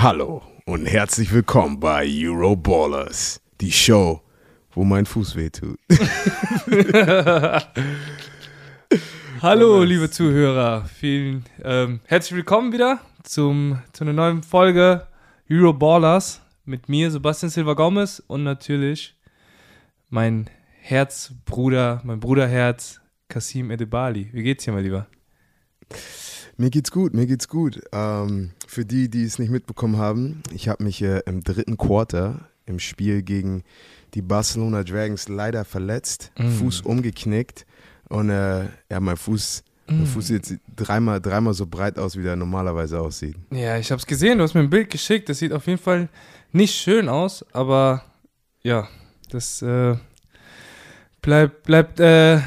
Hallo und herzlich willkommen bei Euroballers, die Show, wo mein Fuß wehtut. Hallo, liebe Zuhörer, vielen ähm, herzlich willkommen wieder zum, zu einer neuen Folge Euroballers mit mir, Sebastian Silva Gomez und natürlich mein Herzbruder, mein Bruderherz, Kasim Edebali. Wie geht's dir, mein Lieber? Mir geht's gut, mir geht's gut. Ähm, für die, die es nicht mitbekommen haben, ich habe mich äh, im dritten Quarter im Spiel gegen die Barcelona Dragons leider verletzt, Mm. Fuß umgeknickt und äh, ja, mein Fuß, mein Mm. Fuß sieht dreimal, dreimal so breit aus, wie der normalerweise aussieht. Ja, ich hab's gesehen, du hast mir ein Bild geschickt. Das sieht auf jeden Fall nicht schön aus, aber ja, das äh, bleibt, bleibt, äh,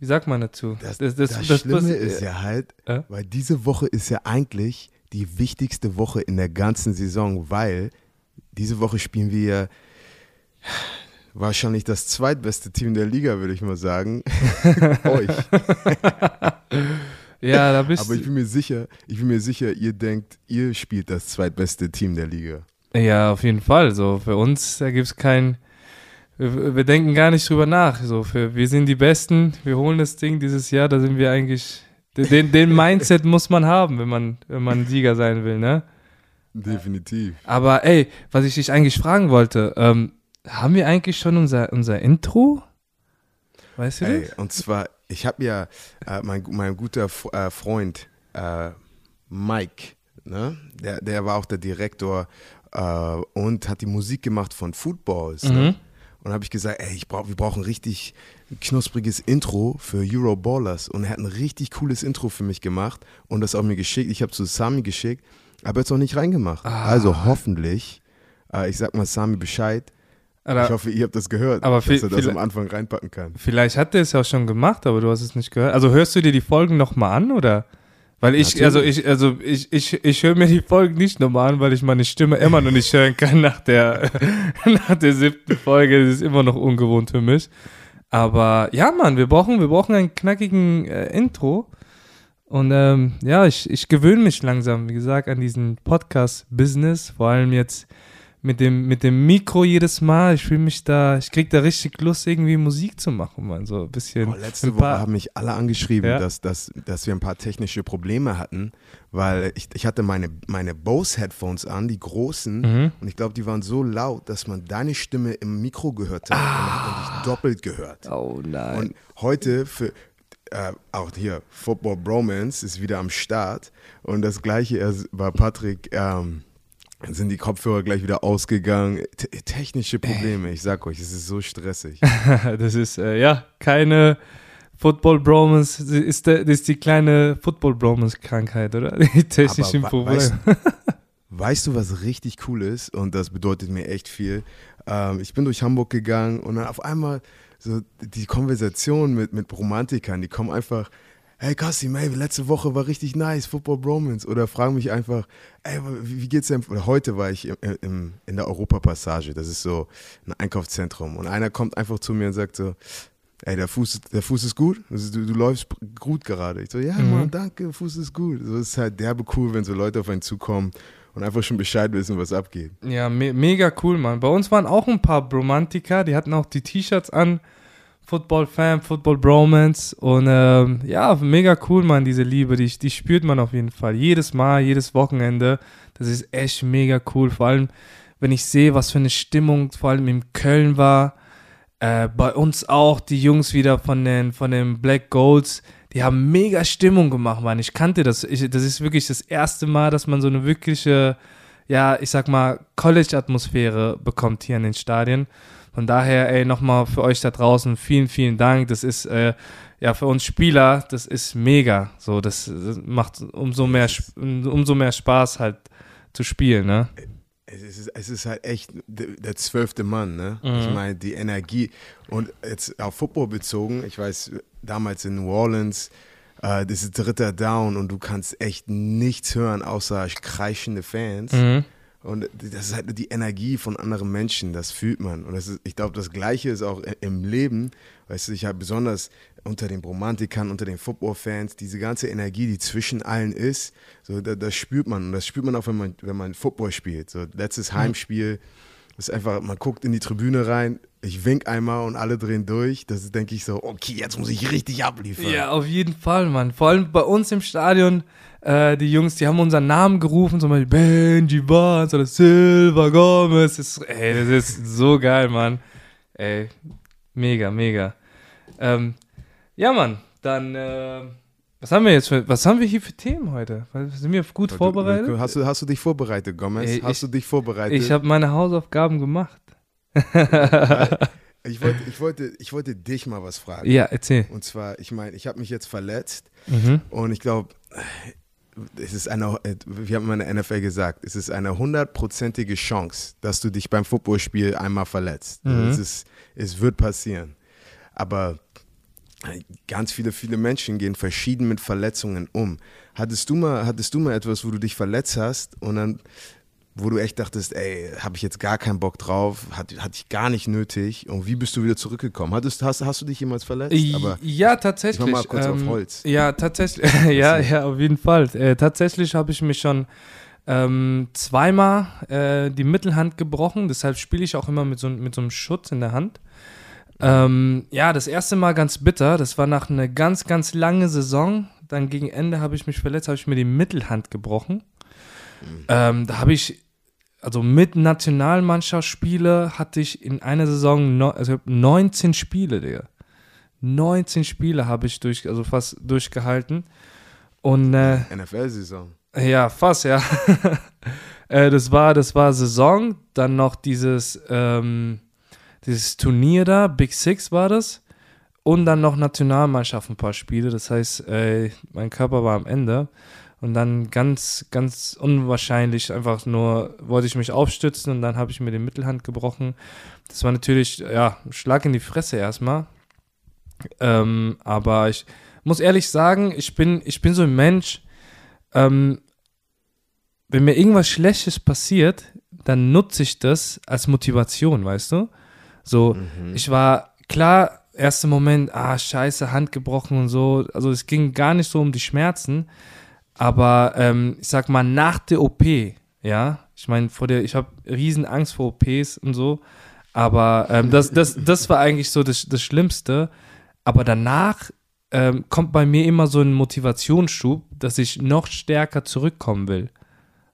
wie sagt man dazu? Das, das, Schlimme ist ja halt, Äh? weil diese Woche ist ja eigentlich die wichtigste Woche in der ganzen Saison, weil diese Woche spielen wir wahrscheinlich das zweitbeste Team der Liga, würde ich mal sagen. Euch. Ja, da bist Aber ich bin mir sicher, ich bin mir sicher, ihr denkt, ihr spielt das zweitbeste Team der Liga. Ja, auf jeden Fall. So, für uns, da gibt's kein. Wir, wir denken gar nicht drüber nach. So, für, wir sind die Besten, wir holen das Ding dieses Jahr, da sind wir eigentlich. Den, den Mindset muss man haben, wenn man, wenn man Sieger sein will, ne? Definitiv. Aber ey, was ich dich eigentlich fragen wollte, ähm, haben wir eigentlich schon unser, unser Intro? Weißt du Ey, das? und zwar, ich habe ja äh, mein, mein guter F äh, Freund äh, Mike, ne? der, der war auch der Direktor äh, und hat die Musik gemacht von Footballs. Ne? Und habe ich gesagt, ey, ich brauch, wir brauchen richtig knuspriges Intro für Euroballers. Und er hat ein richtig cooles Intro für mich gemacht und das auch mir geschickt. Ich habe zu Sami geschickt, aber jetzt auch nicht reingemacht. Ah. Also hoffentlich, äh, ich sag mal Sami Bescheid. ich Oder, hoffe, ihr habt das gehört, aber dass er das am Anfang reinpacken kann. vielleicht hat er es ja auch schon gemacht, aber du hast es nicht gehört. Also hörst du dir die Folgen nochmal an, oder? Weil ich, Natürlich. also ich, also ich, ich, ich höre mir die Folgen nicht nochmal an, weil ich meine Stimme immer noch nicht hören kann nach der, nach der siebten Folge. Das ist immer noch ungewohnt für mich. Aber ja, Mann, wir brauchen, wir brauchen einen knackigen äh, Intro. Und ähm, ja, ich, ich gewöhne mich langsam, wie gesagt, an diesen Podcast-Business. Vor allem jetzt mit dem, mit dem Mikro jedes Mal. Ich fühle mich da, ich krieg da richtig Lust, irgendwie Musik zu machen, man. So ein bisschen. Oh, letzte ein Woche paar- haben mich alle angeschrieben, Ja. dass, dass, dass wir ein paar technische Probleme hatten, weil ich, ich hatte meine, meine Bose-Headphones an, die großen, Mhm. und ich glaube, die waren so laut, dass man deine Stimme im Mikro gehört hat. Und hat man dich doppelt gehört. Oh nein. Und heute für äh, auch hier Football Bromance ist wieder am Start und das gleiche bei Patrick ähm, sind die Kopfhörer gleich wieder ausgegangen. T technische Probleme, ich sag euch, es ist so stressig. das ist, äh, ja, keine Football Bromance, das ist, das ist die kleine Football Bromance Krankheit, oder? Die technischen Aber Probleme. weißt, weißt du, was richtig cool ist? Und das bedeutet mir echt viel. Ähm, ich bin durch Hamburg gegangen und dann auf einmal so die Konversation mit, mit Romantikern, die kommen einfach, hey Kassim, ey, letzte Woche war richtig nice, Football Bromance. Oder fragen mich einfach, ey, wie, geht's denn? Oder heute war ich im, im, in der Europapassage, das ist so ein Einkaufszentrum. Und einer kommt einfach zu mir und sagt so, Ey, der Fuß, der Fuß ist gut. Also Du, du läufst gut gerade. Ich so, ja, Mhm. Mann, danke, Fuß ist gut. So ist halt derbe cool, wenn so Leute auf einen zukommen und einfach schon Bescheid wissen, was abgeht. Ja, me mega cool, Mann. Bei uns waren auch ein paar Bromantiker, die hatten auch die T-Shirts an. Football Fan, Football Bromance und ähm, ja, mega cool, Mann, diese Liebe, die, die spürt man auf jeden Fall. Jedes Mal, jedes Wochenende, das ist echt mega cool. Vor allem, wenn ich sehe, was für eine Stimmung vor allem in Köln war. Äh, bei uns auch die Jungs wieder von den, von den Black Golds, die haben mega Stimmung gemacht, Mann. Ich kannte das. Ich, das ist wirklich das erste Mal, dass man so eine wirkliche, ja, ich sag mal, College-Atmosphäre bekommt hier in den Stadien. Von daher, ey, nochmal für euch da draußen, vielen, vielen Dank. Das ist, äh, ja, für uns Spieler, das ist mega. So, das, das macht umso mehr, umso mehr Spaß halt zu spielen, ne? Es ist, es ist halt echt der, der zwölfte Mann, ne? Mhm. Ich meine, die Energie. Und jetzt auf Football bezogen, ich weiß, damals in New Orleans, äh, das ist dritter Down und du kannst echt nichts hören, außer kreischende Fans. Mhm. Und das ist halt die Energie von anderen Menschen, das fühlt man. Und das ist, ich glaube, das Gleiche ist auch im Leben. Weißt du, ich habe besonders unter den Romantikern, unter den Football-Fans, diese ganze Energie, die zwischen allen ist, so, das, das spürt man. Und das spürt man auch, wenn man, wenn man Football spielt. So, letztes Heimspiel, ist einfach, man guckt in die Tribüne rein, ich wink einmal und alle drehen durch. Das denke ich so, okay, jetzt muss ich richtig abliefern. Ja, auf jeden Fall, Mann. Vor allem bei uns im Stadion, äh, die Jungs, die haben unseren Namen gerufen, zum Beispiel Benji Barnes oder Silva Gomez. Das ist, ey, das ist so geil, Mann. Ey, mega, mega. Ähm, ja, Mann, dann, äh, was haben wir jetzt für, was haben wir hier für Themen heute? Sind wir gut vorbereitet? Hast du, hast du dich vorbereitet, Gomez? Ey, hast ich- du dich vorbereitet? Ich habe meine Hausaufgaben gemacht. ich, wollte, ich, wollte, ich wollte dich mal was fragen. Ja, erzähl. Und zwar, ich meine, ich habe mich jetzt verletzt Mhm. und ich glaube, es ist eine, wir haben in der NFL gesagt, es ist eine hundertprozentige Chance, dass du dich beim Footballspiel einmal verletzt. Mhm. Es, ist, es wird passieren. Aber ganz viele, viele Menschen gehen verschieden mit Verletzungen um. Hattest du mal, hattest du mal etwas, wo du dich verletzt hast und dann, wo du echt dachtest, ey, habe ich jetzt gar keinen Bock drauf, hat, hatte ich gar nicht nötig und wie bist du wieder zurückgekommen? Hattest, hast, hast du dich jemals verletzt? Aber ja, tatsächlich. ich mach mal kurz auf ähm, Holz. Ja, tatsächlich. ja, ja, auf jeden Fall. Äh, tatsächlich habe ich mich schon ähm, zweimal äh, die Mittelhand gebrochen. Deshalb spiele ich auch immer mit so, mit so einem Schutz in der Hand. Ähm, ja, das erste Mal ganz bitter. Das war nach einer ganz, ganz lange Saison. Dann gegen Ende habe ich mich verletzt, habe ich mir die Mittelhand gebrochen. Ähm, da habe ich, also mit Nationalmannschaftsspiele hatte ich in einer Saison no, also 19 Spiele, Digga. 19 Spiele habe ich durch, also fast durchgehalten. Und äh, NFL-Saison. ja, fast, ja. äh, das war, das war Saison, dann noch dieses, ähm, dieses Turnier da, Big Six war das. Und dann noch Nationalmannschaft ein paar Spiele. Das heißt, äh, mein Körper war am Ende. Und dann ganz, ganz unwahrscheinlich einfach nur wollte ich mich aufstützen und dann habe ich mir die Mittelhand gebrochen. Das war natürlich, ja, Schlag in die Fresse erstmal. Ähm, aber ich muss ehrlich sagen, ich bin, ich bin so ein Mensch, ähm, wenn mir irgendwas Schlechtes passiert, dann nutze ich das als Motivation, weißt du? So, ich war klar, erster Moment, ah, scheiße, Hand gebrochen und so. Also es ging gar nicht so um die Schmerzen, aber ähm, ich sag mal, nach der OP, ja, ich meine, vor der, ich habe riesen Angst vor OPs und so, aber ähm, das, das, das war eigentlich so das, das Schlimmste. Aber danach ähm, kommt bei mir immer so ein Motivationsschub, dass ich noch stärker zurückkommen will.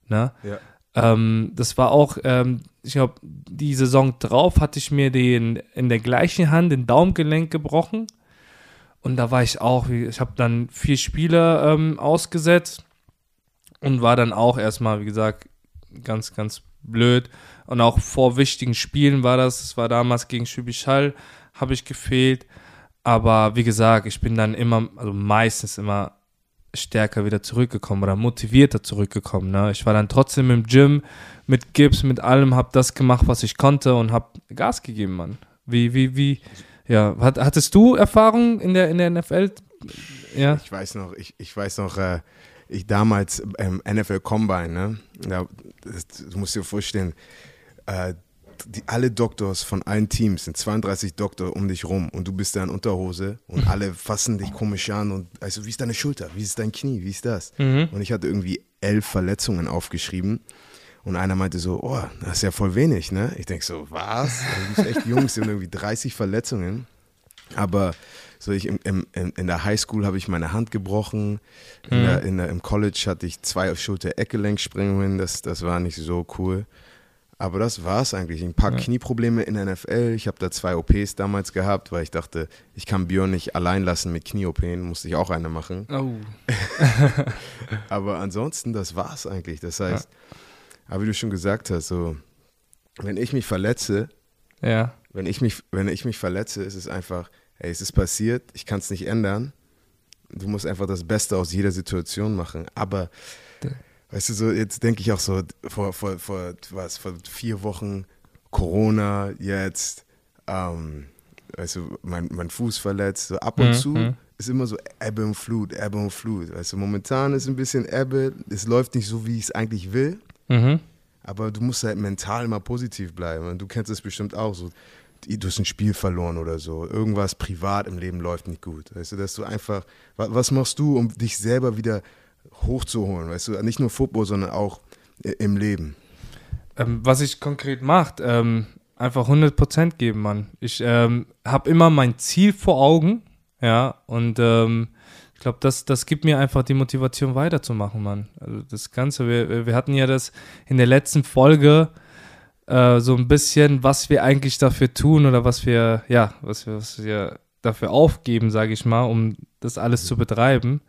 Ne? Ja. Ähm, das war auch, ähm, ich glaube, die Saison drauf hatte ich mir den in der gleichen Hand den Daumengelenk gebrochen. Und da war ich auch, ich habe dann vier Spiele ähm, ausgesetzt und war dann auch erstmal, wie gesagt, ganz, ganz blöd. Und auch vor wichtigen Spielen war das, es war damals gegen Schwäbisch Hall, habe ich gefehlt. Aber wie gesagt, ich bin dann immer, also meistens immer stärker wieder zurückgekommen oder motivierter zurückgekommen. Ne? Ich war dann trotzdem im Gym mit Gips, mit allem, habe das gemacht, was ich konnte und habe Gas gegeben, Mann. Wie, wie, wie, ja, hat, hattest du Erfahrung in der, in der NFL? Ja. Ich weiß noch, ich, ich weiß noch, äh, ich damals ähm, NFL Combine, ne? Da, das, du musst dir vorstellen, äh, die, alle Doktors von allen Teams sind 32 Doktor um dich rum und du bist da in Unterhose und alle fassen dich komisch an und also wie ist deine Schulter, wie ist dein Knie, wie ist das? Und ich hatte irgendwie elf Verletzungen aufgeschrieben und einer meinte so, oh, das ist ja voll wenig, ne? Ich denke so, was? Du bist echt jung, es sind irgendwie 30 Verletzungen. Aber so ich im, im, in der Highschool habe ich meine Hand gebrochen. In der, in der, Im College hatte ich zwei Schulter-Eckgelenksprengungen. Das, das war nicht so cool. Aber das war es eigentlich. Ein paar Knieprobleme in der NFL. Ich habe da zwei OPs damals gehabt, weil ich dachte, ich kann Björn nicht allein lassen mit Knie-OPen. Musste ich auch eine machen. Oh. Aber ansonsten, das war es eigentlich. Das heißt, aber wie du schon gesagt hast, so, wenn ich mich verletze, Ja. wenn ich mich, wenn ich mich verletze, ist es einfach, hey, es ist passiert, ich kann es nicht ändern. Du musst einfach das Beste aus jeder Situation machen. Aber, weißt du, so jetzt denke ich auch so, vor, vor, vor, was, vor vier Wochen Corona, jetzt, ähm, weißt du, mein, mein Fuß verletzt, so ab und Mhm, zu mhm. ist immer so Ebbe und Flut, Ebbe und Flut. Weißt du, momentan ist ein bisschen Ebbe, es läuft nicht so, wie ich es eigentlich will. Mhm. Aber du musst halt mental immer positiv bleiben. Und du kennst es bestimmt auch so. Du hast ein Spiel verloren oder so. Irgendwas privat im Leben läuft nicht gut. Weißt du, dass du einfach, was machst du, um dich selber wieder hochzuholen? Weißt du, nicht nur Football, sondern auch im Leben. Ähm, was ich konkret macht, ähm, einfach 100% geben, Mann. Ich ähm, habe immer mein Ziel vor Augen, ja, und ähm, ich glaube, das, das gibt mir einfach die Motivation weiterzumachen, Mann. Also das Ganze, wir, wir hatten ja das in der letzten Folge äh, so ein bisschen, was wir eigentlich dafür tun oder was wir, ja, was wir, was wir dafür aufgeben, sage ich mal, um das alles zu betreiben.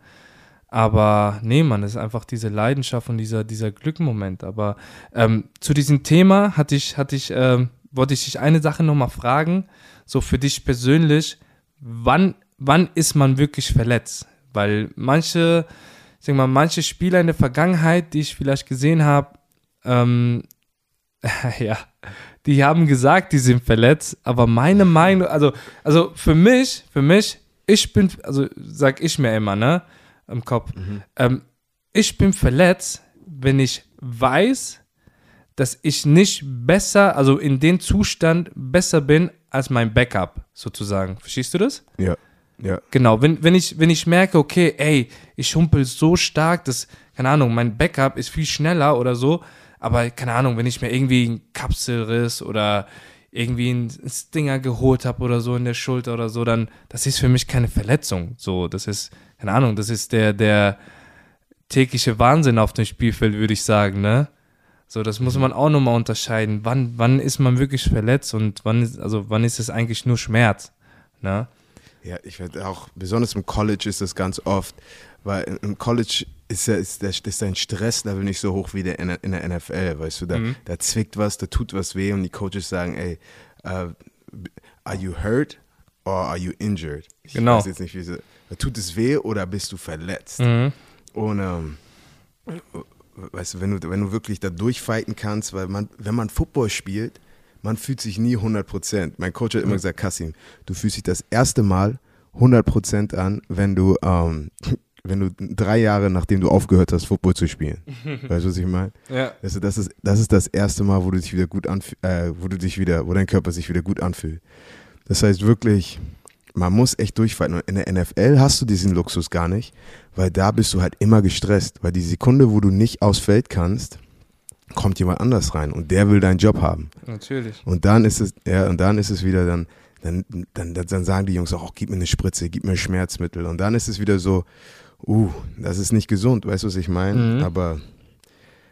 Aber nee, man, ist einfach diese Leidenschaft und dieser, dieser Glückmoment. Aber ähm, zu diesem Thema hatte ich, hatte ich, ähm, wollte ich dich eine Sache nochmal fragen, so für dich persönlich, wann, wann ist man wirklich verletzt? Weil manche, sag mal, manche Spieler in der Vergangenheit, die ich vielleicht gesehen habe, ähm, ja, die haben gesagt, die sind verletzt, aber meine Meinung, also, also für mich, für mich, ich bin, also sag ich mir immer, ne, im Kopf, mhm. ähm, ich bin verletzt, wenn ich weiß, dass ich nicht besser, also in dem Zustand besser bin als mein Backup, sozusagen. Verstehst du das? Ja. Ja. Genau, wenn, wenn, ich, wenn ich merke, okay, ey, ich humpel so stark, dass, keine Ahnung, mein Backup ist viel schneller oder so, aber keine Ahnung, wenn ich mir irgendwie einen Kapselriss oder irgendwie einen Stinger geholt habe oder so in der Schulter oder so, dann, das ist für mich keine Verletzung. So, das ist, keine Ahnung, das ist der, der tägliche Wahnsinn auf dem Spielfeld, würde ich sagen, ne? So, das muss man auch nochmal unterscheiden. Wann, wann ist man wirklich verletzt und wann ist, also wann ist es eigentlich nur Schmerz? Ne? Ja, ich werde auch, besonders im College ist das ganz oft, weil im College ist, ja, ist, der, ist dein Stresslevel nicht so hoch wie der in, in der NFL, weißt du, da, mhm. da zwickt was, da tut was weh und die Coaches sagen, ey, uh, are you hurt or are you injured? Ich genau. weiß jetzt nicht, wie sie, tut es weh oder bist du verletzt? Mhm. Und ähm, weißt du, wenn du, wenn du wirklich da durchfighten kannst, weil man, wenn man Football spielt, man fühlt sich nie 100%. Mein Coach hat immer gesagt, Kassim, du fühlst dich das erste Mal 100% an, wenn du, ähm, wenn du drei Jahre, nachdem du aufgehört hast, Football zu spielen. weißt du, was ich meine? Ja. Also das, ist, das ist das erste Mal, wo du dich wieder gut anfühlst, äh, wo du dich wieder, wo dein Körper sich wieder gut anfühlt. Das heißt wirklich, man muss echt durchfighten. Und in der NFL hast du diesen Luxus gar nicht, weil da bist du halt immer gestresst. Weil die Sekunde, wo du nicht aufs Feld kannst, kommt jemand anders rein und der will deinen Job haben. Natürlich. Und dann ist es, ja, und dann ist es wieder dann, dann, dann, dann sagen die Jungs auch, oh, gib mir eine Spritze, gib mir Schmerzmittel. Und dann ist es wieder so, uh, das ist nicht gesund, weißt du, was ich meine? Mhm. Aber,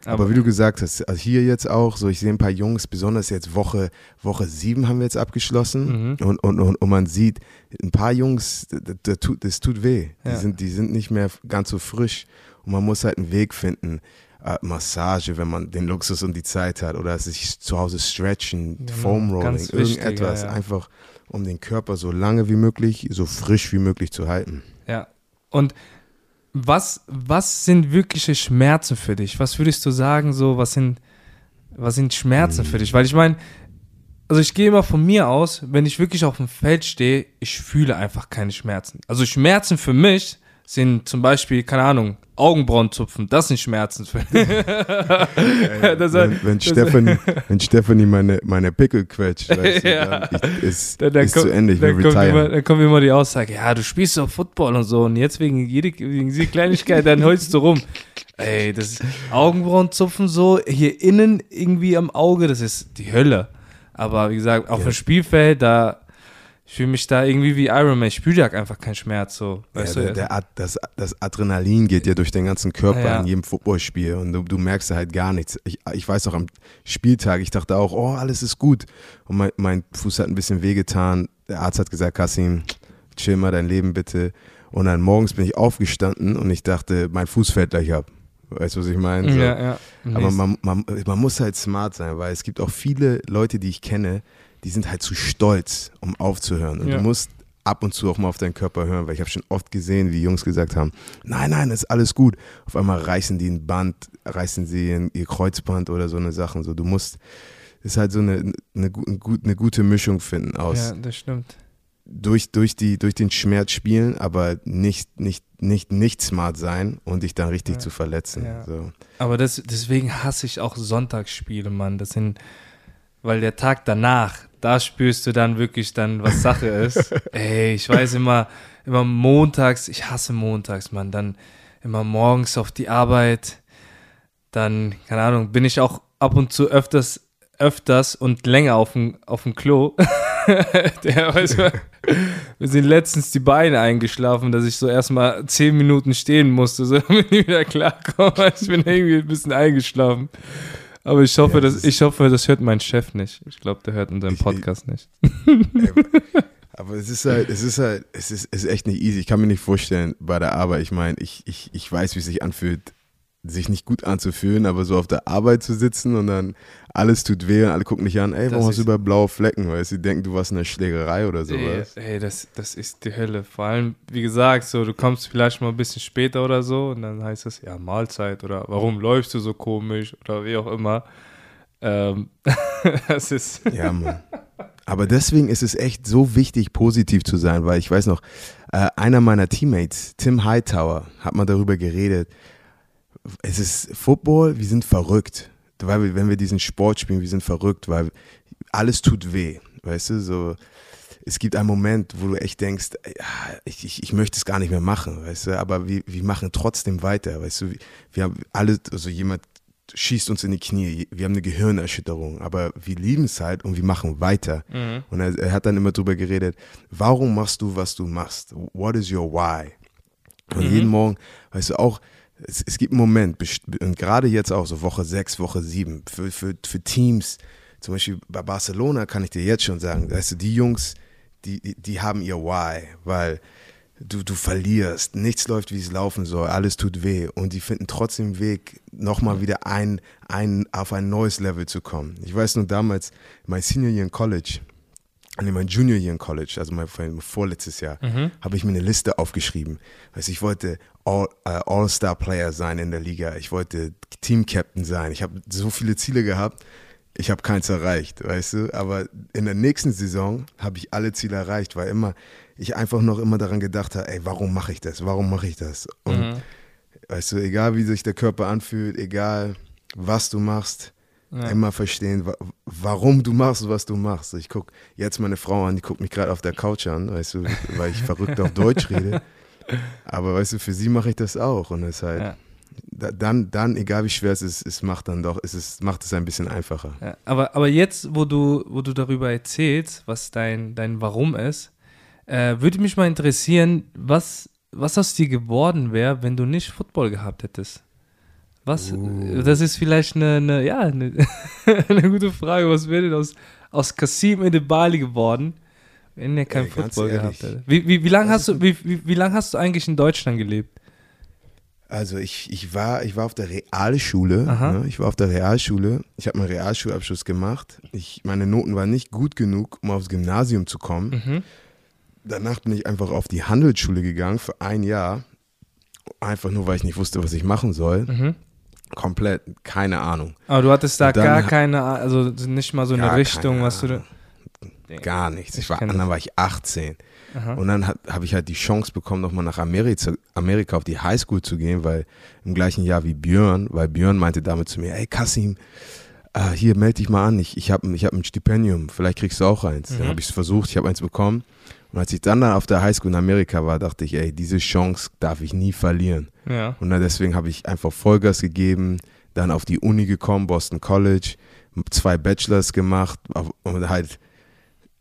aber, aber, wie du gesagt hast, also hier jetzt auch, so ich sehe ein paar Jungs, besonders jetzt Woche, Woche sieben haben wir jetzt abgeschlossen mhm. und, und, und, und, man sieht, ein paar Jungs, das, tut, das tut weh. Ja. Die, sind, die sind nicht mehr ganz so frisch und man muss halt einen Weg finden äh, Massage, wenn man den Luxus und die Zeit hat, oder sich zu Hause stretchen, ja, Foam Rolling, irgendetwas, ja, ja. einfach um den Körper so lange wie möglich, so frisch wie möglich zu halten. Ja. Und was, was sind wirkliche Schmerzen für dich? Was würdest du sagen, so, was sind, was sind Schmerzen mhm. für dich? Weil ich meine, also ich gehe immer von mir aus, wenn ich wirklich auf dem Feld stehe, ich fühle einfach keine Schmerzen. Also Schmerzen für mich sind zum Beispiel, keine Ahnung, Augenbrauen zupfen, das sind Schmerzen. Das wenn, wenn, Stephanie, wenn Stephanie meine, meine Pickel quetscht, weißt du, ja. dann ich, ist, dann, dann ist kommt, zu Ende, ich will dann kommt, immer, dann kommt immer die Aussage, ja, du spielst doch Football und so und jetzt wegen, jede, wegen dieser Kleinigkeit, dann heulst du rum. Ey, das ist Augenbrauen zupfen so, hier innen irgendwie am Auge, das ist die Hölle. Aber wie gesagt, auf ja. dem Spielfeld, da ich fühle mich da irgendwie wie Iron Man. Ich spüre ja einfach keinen Schmerz. So, weißt ja, du? Der, der das, das, Adrenalin geht ja durch den ganzen Körper ja. in jedem Footballspiel und du, du, merkst halt gar nichts. Ich, ich weiß auch am Spieltag, ich dachte auch, oh, alles ist gut. Und mein, mein Fuß hat ein bisschen wehgetan. Der Arzt hat gesagt, Kassim, chill mal dein Leben bitte. Und dann morgens bin ich aufgestanden und ich dachte, mein Fuß fällt gleich ab. Weißt du, was ich meine? So. Ja, ja. Aber man, man, man muss halt smart sein, weil es gibt auch viele Leute, die ich kenne, die sind halt zu stolz, um aufzuhören. Und ja. du musst ab und zu auch mal auf deinen Körper hören, weil ich habe schon oft gesehen, wie Jungs gesagt haben, nein, nein, das ist alles gut. Auf einmal reißen die ein Band, reißen sie ihr Kreuzband oder so eine Sachen. So, du musst, ist halt so eine, eine, eine, eine gute Mischung finden aus. Ja, das stimmt. durch, durch, die, durch den Schmerz spielen, aber nicht, nicht, nicht, nicht smart sein und dich dann richtig Ja. zu verletzen. Ja. So. Aber das, deswegen hasse ich auch Sonntagsspiele, Mann. Das sind, weil der Tag danach, da spürst du dann wirklich dann, was Sache ist. Ey, ich weiß immer, immer montags, ich hasse montags, Mann. Dann immer morgens auf die Arbeit. Dann, keine Ahnung, bin ich auch ab und zu öfters, öfters und länger auf dem, auf dem Klo. der, weiß man, mir sind letztens die Beine eingeschlafen, dass ich so erstmal zehn Minuten stehen musste, so damit ich wieder klarkomme. Ich bin irgendwie ein bisschen eingeschlafen. Aber ich hoffe, Ja, das das, ich hoffe, das hört mein Chef nicht. Ich glaube, der hört unseren Ich- Podcast nicht. Ey, aber es ist halt, es ist halt, es ist, es ist echt nicht easy. Ich kann mir nicht vorstellen bei der Arbeit. Ich meine, ich, ich, ich weiß, wie es sich anfühlt, sich nicht gut anzufühlen, aber so auf der Arbeit zu sitzen und dann alles tut weh und alle gucken dich an, ey, warum hast du über blaue Flecken? Weil sie denken, du warst in einer Schlägerei oder sowas. Ey, ey das, das ist die Hölle. Vor allem, wie gesagt, so du kommst vielleicht mal ein bisschen später oder so und dann heißt es, ja, Mahlzeit oder warum läufst du so komisch oder wie auch immer. Ähm, das ist. Ja, Mann. Aber deswegen ist es echt so wichtig, positiv zu sein, weil ich weiß noch, äh, einer meiner Teammates, Tim Hightower, hat mal darüber geredet. Es ist Football, wir sind verrückt. Weil wir, wenn wir diesen Sport spielen, wir sind verrückt, weil alles tut weh. Weißt du, so. Es gibt einen Moment, wo du echt denkst, ich, ich, ich möchte es gar nicht mehr machen, weißt du, aber wir, wir machen trotzdem weiter, weißt du, wir, wir haben alle, also jemand schießt uns in die Knie, wir haben eine Gehirnerschütterung, aber wir lieben es halt und wir machen weiter. Mhm. Und er, er hat dann immer drüber geredet, warum machst du, was du machst? What is your why? Und Mhm. jeden Morgen, weißt du, auch, es, es gibt einen Moment, und gerade jetzt auch, so Woche 6, Woche 7, für, für, für Teams, zum Beispiel bei Barcelona kann ich dir jetzt schon sagen, weißt du, die Jungs, die, die, die haben ihr Why, weil du, du verlierst, nichts läuft, wie es laufen soll, alles tut weh und die finden trotzdem einen Weg, nochmal wieder ein, ein, auf ein neues Level zu kommen. Ich weiß nur damals, mein Senior Year in College, nee, mein Junior Year in College, also mein, vorletztes Jahr, Mhm. habe ich mir eine Liste aufgeschrieben. Du, ich wollte All, äh, All-Star-Player sein in der Liga. Ich wollte Team-Captain sein. Ich habe so viele Ziele gehabt. Ich habe keins erreicht, weißt du. Aber in der nächsten Saison habe ich alle Ziele erreicht, weil immer ich einfach noch immer daran gedacht habe, ey, warum mache ich das? Warum mache ich das? Und Mhm. weißt du, egal wie sich der Körper anfühlt, egal was du machst, Ja. immer verstehen, wa warum du machst, was du machst. Ich gucke jetzt meine Frau an, die guckt mich gerade auf der Couch an, weißt du, weil ich verrückt auf Deutsch rede. Aber weißt du, für sie mache ich das auch. Und es halt, Ja. da, dann, dann, egal wie schwer es ist, es macht dann doch, es ist, macht es ein bisschen einfacher. Ja, aber, aber jetzt, wo du, wo du darüber erzählst, was dein, dein Warum ist, äh, würde mich mal interessieren, was, was aus dir geworden wäre, wenn du nicht Football gehabt hättest. Was, Uh. das ist vielleicht eine, eine ja, eine, eine gute Frage. Was wäre denn aus, aus Kasim Edebali geworden, wenn er kein Football ehrlich. gehabt hätte? Wie, wie, wie lange hast du, wie, wie, wie lang hast du eigentlich in Deutschland gelebt? Also ich, ich, war, ich war auf der Realschule. Ne? Ich war auf der Realschule. Ich habe meinen Realschulabschluss gemacht. Ich, meine Noten waren nicht gut genug, um aufs Gymnasium zu kommen. Mhm. Danach bin ich einfach auf die Handelsschule gegangen für ein Jahr. Einfach nur, weil ich nicht wusste, was ich machen soll. Mhm. Komplett, keine Ahnung. Aber du hattest da gar keine, also nicht mal so eine Richtung, keine was du Ahnung. Gar nichts. Ich Ich war, dann das. war ich 18. Aha. Und dann habe ich halt die Chance bekommen, nochmal nach Amerika, Amerika auf die Highschool zu gehen, weil im gleichen Jahr wie Björn, weil Björn meinte damit zu mir, ey Kassim, äh, hier melde dich mal an, ich, ich habe ich hab ein Stipendium, vielleicht kriegst du auch eins. Mhm. Dann habe ich es versucht, ich habe eins bekommen. Und als ich dann, dann auf der Highschool in Amerika war, dachte ich, ey, diese Chance darf ich nie verlieren. Ja. Und dann deswegen habe ich einfach Vollgas gegeben, dann auf die Uni gekommen, Boston College, zwei Bachelors gemacht und halt,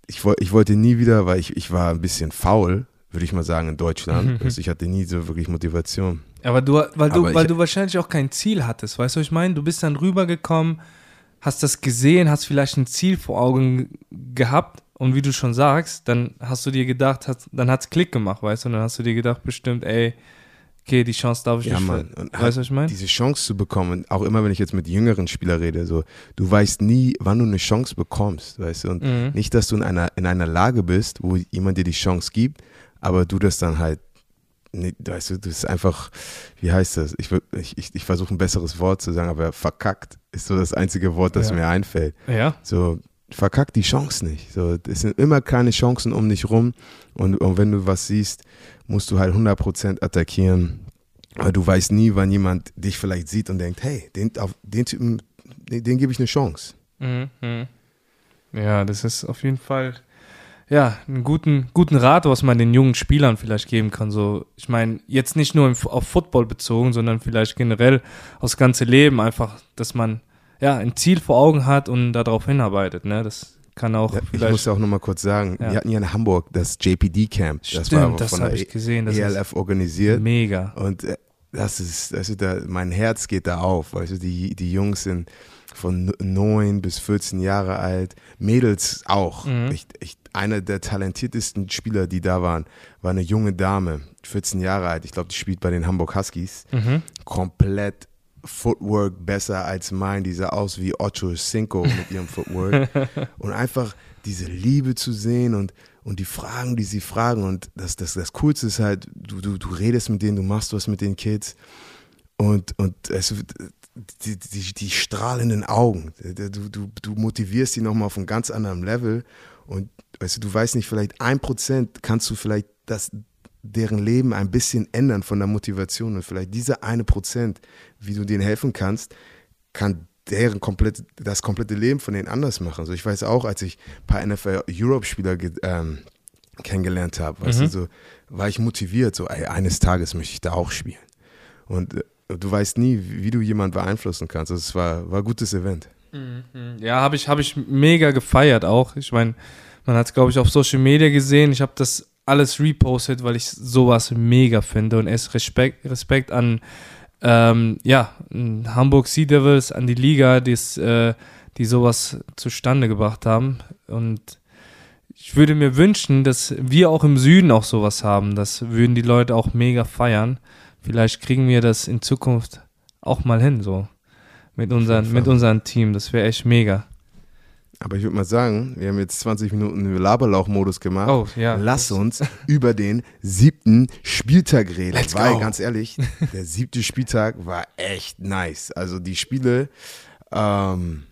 ich, woll- ich wollte nie wieder, weil ich, ich war ein bisschen faul, würde ich mal sagen, in Deutschland. Also ich hatte nie so wirklich Motivation. Aber du, weil du, Aber ich- weil du wahrscheinlich auch kein Ziel hattest, weißt du, was ich meine? Du bist dann rübergekommen, hast das gesehen, hast vielleicht ein Ziel vor Augen gehabt und wie du schon sagst, dann hast du dir gedacht, hast, dann hat's Klick gemacht, weißt du, und dann hast du dir gedacht bestimmt, ey, okay, die Chance darf ich Ja, nicht Mann. Und Weißt halt du, was ich meine? diese Chance zu bekommen, auch immer wenn ich jetzt mit jüngeren Spielern rede, so, du weißt nie, wann du eine Chance bekommst, weißt du, und Mhm. nicht, dass du in einer, in einer Lage bist, wo jemand dir die Chance gibt, aber du das dann halt, nicht, weißt du, das ist einfach, wie heißt das? Ich, ich, ich, ich versuche ein besseres Wort zu sagen, aber verkackt ist so das einzige Wort, das Ja. mir einfällt. Ja. So, verkack die Chance nicht. So, es sind immer keine Chancen um dich rum. Und, und wenn du was siehst, musst du halt 100% attackieren. Aber du weißt nie, wann jemand dich vielleicht sieht und denkt, hey, den, auf, den Typen, den, den gebe ich eine Chance. Mhm. Ja, das ist auf jeden Fall ja, einen guten, guten Rat, was man den jungen Spielern vielleicht geben kann. So, ich meine, jetzt nicht nur auf Football bezogen, sondern vielleicht generell aufs ganze Leben einfach, dass man ja ein Ziel vor Augen hat und darauf hinarbeitet. Ne? Das kann auch Ja, ich muss ja auch nochmal kurz sagen, Ja. wir hatten ja in Hamburg das JPD Camp. Das war das von habe der ich gesehen. Das ELF organisiert. mega. Und äh, das ist, ist da, mein Herz geht da auf. Also die, die Jungs sind von 9 bis 14 Jahre alt, Mädels auch. Mhm. Ich, ich, einer der talentiertesten Spieler, die da waren, war eine junge Dame, 14 Jahre alt. Ich glaube, die spielt bei den Hamburg Huskies. Mhm. Komplett Footwork besser als mein. Die sah aus wie Ocho Cinco mit ihrem Footwork. und einfach diese Liebe zu sehen und, und die Fragen, die sie fragen. Und das, das, das Coolste ist halt, du, du, du redest mit denen, du machst was mit den Kids. Und, und es, die, die, die strahlenden Augen, du, du, du motivierst die nochmal auf einem ganz anderen Level. Und weißt du, du weißt nicht, vielleicht ein Prozent kannst du vielleicht das, deren Leben ein bisschen ändern von der Motivation. Und vielleicht diese eine Prozent, wie du denen helfen kannst, kann deren komplett, das komplette Leben von denen anders machen. Also ich weiß auch, als ich ein paar NFL-Europe-Spieler ähm, kennengelernt habe, weißt Mhm. du, so, war ich motiviert, so ey, eines Tages möchte ich da auch spielen. Und äh, du weißt nie, wie, wie du jemanden beeinflussen kannst. Also es war, war ein gutes Event. Ja, habe ich, hab ich mega gefeiert auch. Ich meine, man hat es, glaube ich, auf Social Media gesehen. Ich habe das alles repostet, weil ich sowas mega finde. Und erst Respekt, Respekt an ähm, ja, Hamburg Sea Devils, an die Liga, äh, die sowas zustande gebracht haben. Und ich würde mir wünschen, dass wir auch im Süden auch sowas haben. Das würden die Leute auch mega feiern. Vielleicht kriegen wir das in Zukunft auch mal hin, so. Mit, unseren, mit unserem Team. Das wäre echt mega. Aber ich würde mal sagen, wir haben jetzt 20 Minuten Laberlauch-Modus gemacht. Oh, ja. Lass uns über den siebten Spieltag reden. Let's weil, go. ganz ehrlich, der siebte Spieltag war echt nice. Also die Spiele, ähm,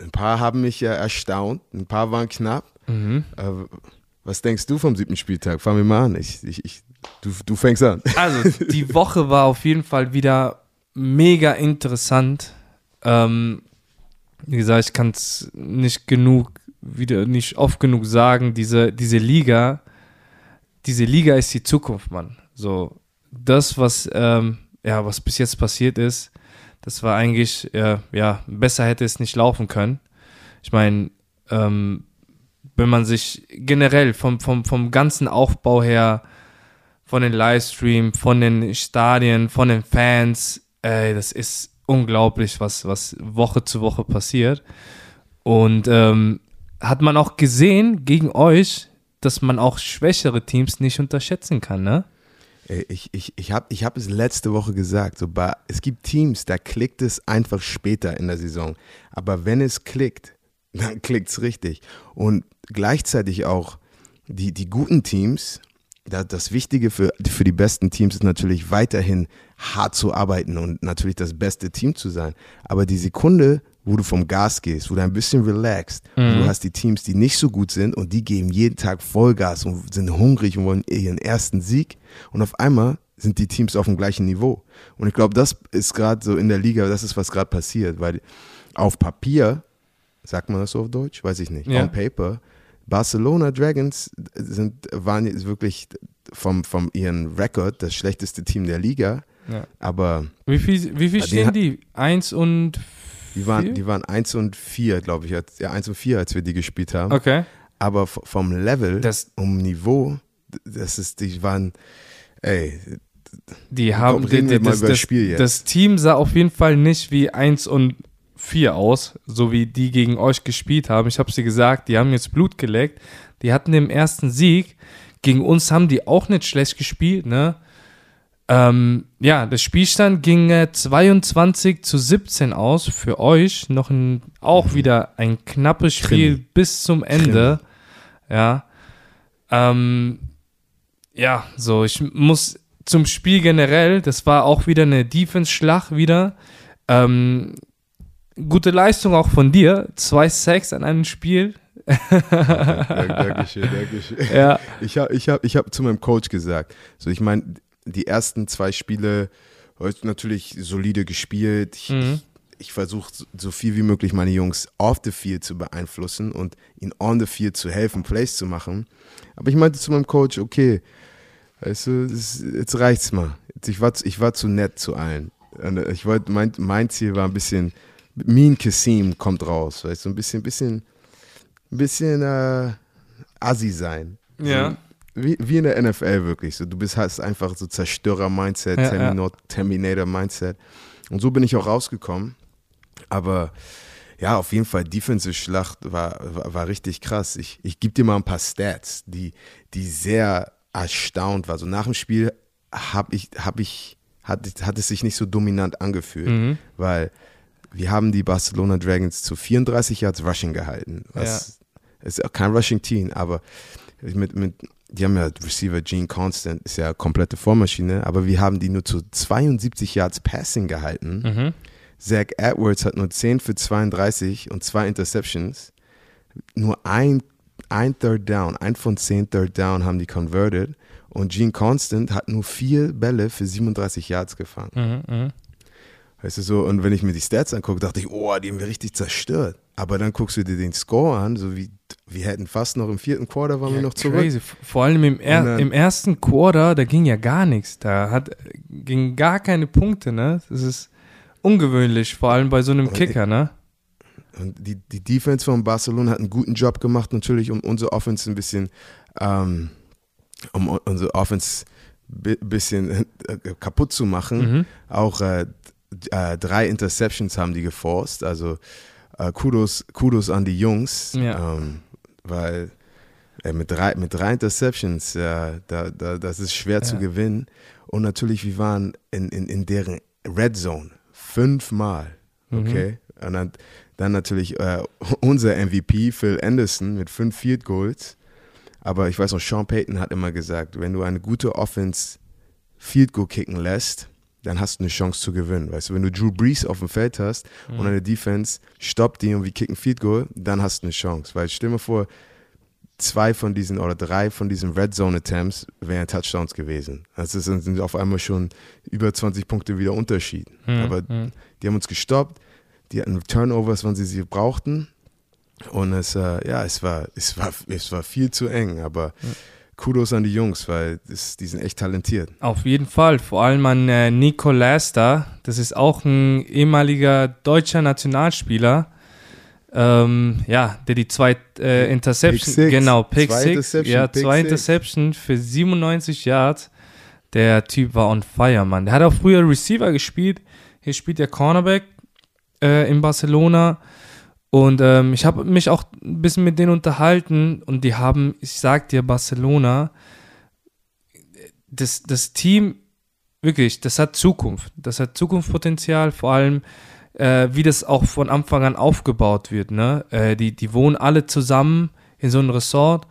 ein paar haben mich ja erstaunt, ein paar waren knapp. Mhm. Äh, was denkst du vom siebten Spieltag? Fangen wir mal an. Ich, ich, ich, du, du fängst an. Also, die Woche war auf jeden Fall wieder mega interessant. Ähm, wie gesagt, ich kann es nicht genug, wieder nicht oft genug sagen. Diese, diese Liga, diese Liga ist die Zukunft, Mann. So, das, was, ähm, ja, was bis jetzt passiert ist, das war eigentlich, äh, ja, besser hätte es nicht laufen können. Ich meine, ähm, wenn man sich generell vom, vom, vom ganzen Aufbau her, von den Livestream, von den Stadien, von den Fans, ey, das ist unglaublich, was, was Woche zu Woche passiert. Und ähm, hat man auch gesehen gegen euch, dass man auch schwächere Teams nicht unterschätzen kann, ne? Ich, ich, ich habe ich hab es letzte Woche gesagt. So es gibt Teams, da klickt es einfach später in der Saison. Aber wenn es klickt, dann klickt es richtig. Und gleichzeitig auch die, die guten Teams, da, das Wichtige für, für die besten Teams ist natürlich weiterhin hart zu arbeiten und natürlich das beste Team zu sein. Aber die Sekunde, wo du vom Gas gehst, wo du ein bisschen relaxst, und du hast die Teams, die nicht so gut sind und die geben jeden Tag Vollgas und sind hungrig und wollen ihren ersten Sieg. Und auf einmal sind die Teams auf dem gleichen Niveau. Und ich glaube, das ist gerade so in der Liga, das ist, was gerade passiert, weil auf Papier, sagt man das so auf Deutsch? Weiß ich nicht. Ja. On paper, Barcelona Dragons sind, waren jetzt wirklich vom, vom ihren Rekord das schlechteste Team der Liga. Ja. Aber Wie viel, wie viel die stehen die? Eins und die waren, vier? die waren 1 und 4, glaube ich. als- Ja, 1 und 4, als wir die gespielt haben. Okay. Aber vom Level, Das- um Niveau, das ist, die waren, ey, Die haben Komm, reden wir mal das, über das das, Spiel jetzt. das Team sah auf jeden Fall nicht wie 1 und 4 aus, so wie die gegen euch gespielt haben. Ich habe sie gesagt, die haben jetzt Blut geleckt. Die hatten den ersten Sieg. Gegen uns haben die auch nicht schlecht gespielt, ne? Ähm, ja, der Spielstand ging äh, 22 zu 17 aus für euch. Noch ein, auch wieder ein knappes Spiel Mhm. Krimi. bis zum Ende. Ja. Ähm, ja, so, ich muss zum Spiel generell, das war auch wieder eine Defense-Schlacht wieder. Ähm, gute Leistung auch von dir. Zwei Sacks an einem Spiel. Dankeschön, Dankeschön. Ja. Ich habe ich hab, ich hab zu meinem Coach gesagt, so ich meine, die ersten zwei Spiele heute natürlich solide gespielt. Ich, Mhm. ich versuche so viel wie möglich meine Jungs off the field zu beeinflussen und ihnen on the field zu helfen, Plays zu machen. Aber ich meinte zu meinem Coach, okay, weißt du, das, jetzt reicht's mal. Ich, war, zu- ich war zu nett zu allen. Ich wollte, mein, mein Ziel war ein bisschen, Mean Kassim kommt raus, weißt du, ein bisschen, bisschen, ein bisschen äh, assi sein. Ja. Wie, wie in der NFL wirklich. So, du bist hast einfach so Zerstörer-Mindset, Ja, Termino- Terminator-Mindset. Und so bin ich auch rausgekommen. Aber ja, auf jeden Fall, Defensive Schlacht war, war, war richtig krass. Ich, ich gebe dir mal ein paar Stats, die, die sehr erstaunt war. So nach dem Spiel habe ich, hab ich, hat, hat es sich nicht so dominant angefühlt, Mhm. weil wir haben die Barcelona Dragons zu 34 Yards Rushing gehalten. Was ist auch kein Rushing Team, aber mit, mit, die haben ja Receiver Gene Constant, ist ja komplette Vormaschine, aber wir haben die nur zu 72 Yards Passing gehalten. Mhm. Zach Edwards hat nur 10 für 32 und zwei Interceptions. Nur ein, ein Third Down, ein von 10 Third Down haben die converted. Und Gene Constant hat nur vier Bälle für 37 Yards gefangen. Mhm. Weißt du so, und wenn ich mir die Stats angucke, dachte ich, oh, die haben wir richtig zerstört. Aber dann guckst du dir den Score an, so wie wir hätten fast noch im vierten Quarter waren wir noch zurück. Crazy. Vor allem im, er dann- im ersten Quarter, da ging ja gar nichts. Da hat, ging gar keine Punkte, ne? Das ist ungewöhnlich, vor allem bei so einem Kicker, ne? Und die, die Defense von Barcelona hat einen guten Job gemacht, natürlich, um unsere Offense ein bisschen, ähm, um unsere Offense ein bisschen äh, kaputt zu machen. Mhm. Auch äh, äh, drei Interceptions haben die geforst. Also äh, Kudos, Kudos an die Jungs, Ja. ähm, weil äh, mit, drei, mit drei Interceptions, da, da, das ist schwer zu Ja. gewinnen. Und natürlich, wir waren in, in, in deren Red Zone fünfmal. Mhm. Okay. Und dann, dann natürlich äh, unser MVP, Phil Anderson, mit fünf Field Goals. Aber ich weiß noch, Sean Payton hat immer gesagt, wenn du eine gute Offense Field Goal kicken lässt, dann hast du eine Chance zu gewinnen. Weißt du, wenn du Drew Brees auf dem Feld hast Mhm. und eine Defense stoppt die und wir kicken Field Goal, dann hast du eine Chance. Weil stell dir mal vor, zwei von diesen oder drei von diesen Red Zone Attempts wären Touchdowns gewesen. Das ist, sind auf einmal schon über 20 Punkte wieder Unterschied. Mhm. Aber Mhm. die haben uns gestoppt, die hatten Turnovers, wann sie sie brauchten. Und es, äh, ja, es war, es, war, es war viel zu eng, aber Kudos an die Jungs, weil das, die sind echt talentiert. Auf jeden Fall, vor allem an äh, Nico Lester, das ist auch ein ehemaliger deutscher Nationalspieler, ähm, ja, der die zwei äh, Interceptions, genau, Pick Zwei Six, Interception, ja, Pick zwei Six. Interceptions für 97 Yards. Der Typ war on fire, Mann. Der hat auch früher Receiver gespielt. Hier spielt der Cornerback äh, in Barcelona. Und ähm, ich habe mich auch ein bisschen mit denen unterhalten und die haben, ich sag dir, Barcelona, das, das Team, wirklich, das hat Zukunft. Das hat Zukunftspotenzial, vor allem, äh, wie das auch von Anfang an aufgebaut wird. Ne? Äh, die, die wohnen alle zusammen in so einem Resort.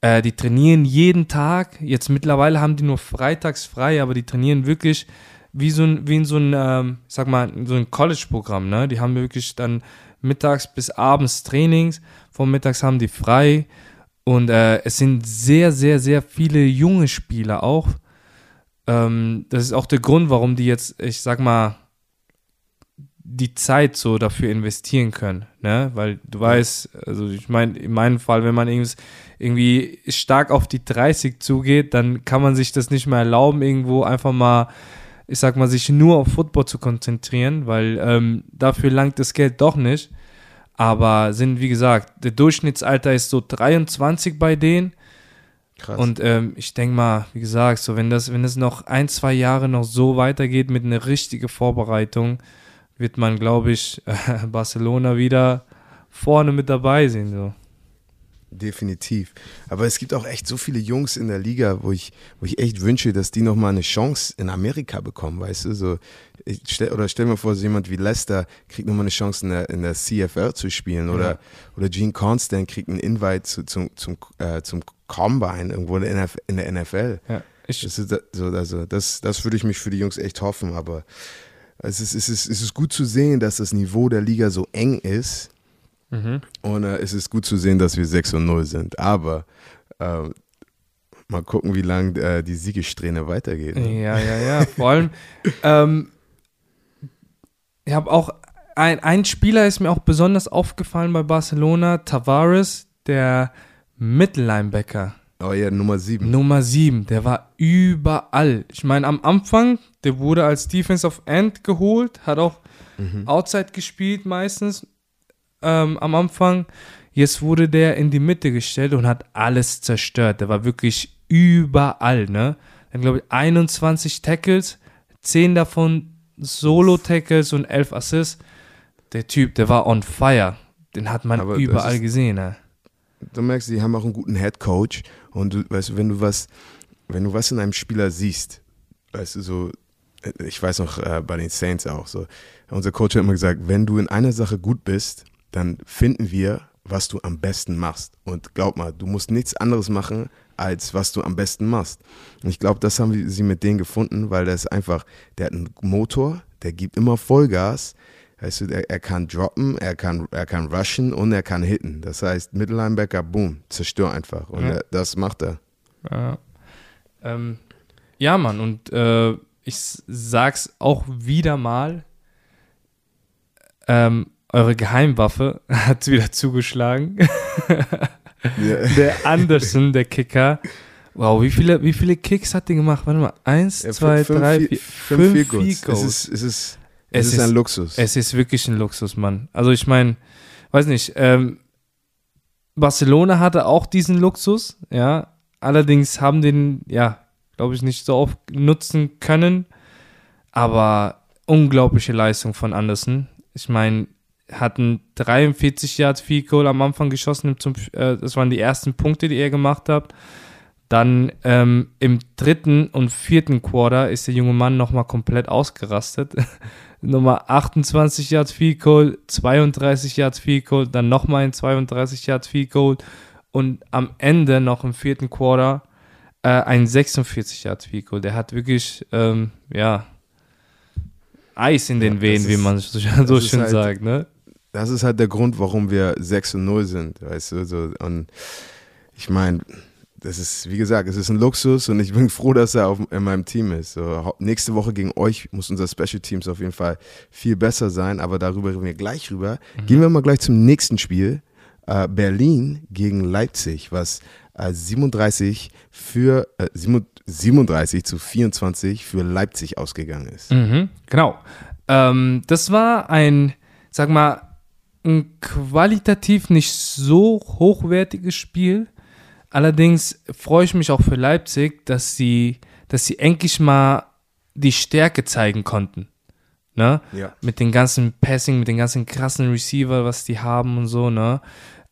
Äh, die trainieren jeden Tag. Jetzt mittlerweile haben die nur freitags frei, aber die trainieren wirklich wie so ein, wie in so ein, ähm, sag mal, so ein College-Programm. Ne? Die haben wirklich dann mittags bis abends Trainings. Vormittags haben die frei. Und äh, es sind sehr, sehr, sehr viele junge Spieler auch. Ähm, das ist auch der Grund, warum die jetzt, ich sag mal, die Zeit so dafür investieren können, ne? Weil du weißt, also ich meine, in meinem Fall, wenn man irgendwie, irgendwie stark auf die 30 zugeht, dann kann man sich das nicht mehr erlauben, irgendwo einfach mal, ich sag mal, sich nur auf Football zu konzentrieren, weil ähm, dafür langt das Geld doch nicht. Aber sind, wie gesagt, der Durchschnittsalter ist so 23 bei denen. Krass. Und ähm, ich denke mal, wie gesagt, so wenn das, wenn das noch ein, zwei Jahre noch so weitergeht mit einer richtigen Vorbereitung, wird man, glaube ich, äh, Barcelona wieder vorne mit dabei sehen. So. Definitiv. Aber es gibt auch echt so viele Jungs in der Liga, wo ich, wo ich echt wünsche, dass die nochmal eine Chance in Amerika bekommen, weißt du? So, ich stell, oder stell mir vor, so jemand wie Lester kriegt nochmal eine Chance in der, in der CFL zu spielen. Oder, Ja. oder Gene Constant kriegt einen Invite zu, zum, zum, äh, zum Combine irgendwo in der, NF, in der NFL. Ja, ich, Das, ist, so, also, das, das würde ich mich für die Jungs echt hoffen, aber es ist, es, ist, es ist gut zu sehen, dass das Niveau der Liga so eng ist. Mhm. Und äh, es ist gut zu sehen, dass wir 6 und 0 sind. Aber äh, mal gucken, wie lange äh, die Siegesträhne weitergeht. ne? Ja, ja, ja. Vor allem, ähm, ich habe auch, ein, ein Spieler ist mir auch besonders aufgefallen bei Barcelona, Tavares, der Mittellinebacker. Oh ja, Nummer 7. Nummer 7, der war überall. Ich meine, am Anfang, der wurde als Defensive End geholt, hat auch Mhm. Outside gespielt meistens ähm, am Anfang. Jetzt wurde der in die Mitte gestellt und hat alles zerstört. Der war wirklich überall, ne? Dann glaube ich 21 Tackles, 10 davon Solo-Tackles und 11 Assists. Der Typ, der war on fire. Den hat man Aber überall ist- gesehen, ne? Du merkst, die haben auch einen guten Head Coach und du weißt, du, wenn du was, wenn du was in einem Spieler siehst, weißt du so, äh, ich weiß noch äh, bei den Saints auch so, unser Coach hat immer gesagt, wenn du in einer Sache gut bist, dann finden wir, was du am besten machst. Und glaub mal, du musst nichts anderes machen, als was du am besten machst. Und ich glaube, das haben wir- sie mit denen gefunden, weil der ist einfach, der hat einen Motor, der gibt immer Vollgas. Weißt du, er, er kann droppen, er kann, er kann rushen und er kann hitten. Das heißt, Mittellinebacker, boom, zerstör einfach. Und Ja. er, das macht er. Ja, ähm, ja Mann, und äh, ich sag's auch wieder mal, ähm, eure Geheimwaffe hat wieder zugeschlagen. Ja. der Anderson, der Kicker. Wow, wie viele, wie viele Kicks hat der gemacht? Warte mal, eins, Ja, zwei, fünf- drei, fünf- vier, fünf fünf Goals. Goals. Es ist, es ist, Es es ist ist- ein Luxus. Es ist wirklich ein Luxus, Mann. Also ich meine, weiß nicht, ähm, Barcelona hatte auch diesen Luxus, ja. Allerdings haben den, ja, glaube ich, nicht so oft nutzen können. Aber unglaubliche Leistung von Anderson. Ich meine, hatten 43 Yards Field Goal am Anfang geschossen. Zum, äh, das waren die ersten Punkte, die er gemacht hat. Dann ähm, im dritten und vierten Quarter ist der junge Mann nochmal komplett ausgerastet. Nummer 28 Yards Field Goal, 32 Yards Field Goal, dann nochmal ein 32 Yards Field Goal und am Ende noch im vierten Quarter äh, ein 46 Yards Field Goal. Der hat wirklich, ähm, ja, Eis in den Ja, Venen, wie man so, so schön halt- sagt, ne? Das ist halt der Grund, warum wir 6 und 0 sind, weißt du, so. Und ich meine, das ist, wie gesagt, es ist ein Luxus und ich bin froh, dass er auf, in meinem Team ist. So, nächste Woche gegen euch muss unser Special Teams auf jeden Fall viel besser sein, aber darüber reden wir gleich rüber. Gehen wir mal gleich zum nächsten Spiel. Äh, Berlin gegen Leipzig, was äh, 37 für äh, 37 zu 24 für Leipzig ausgegangen ist. Mhm, genau. Ähm, das war ein, sag mal, ein qualitativ nicht so hochwertiges Spiel. Allerdings freue ich mich auch für Leipzig, dass sie, dass sie endlich mal die Stärke zeigen konnten. Ne? Ja. mit den ganzen Passing, mit den ganzen krassen Receiver, was die haben und so, ne?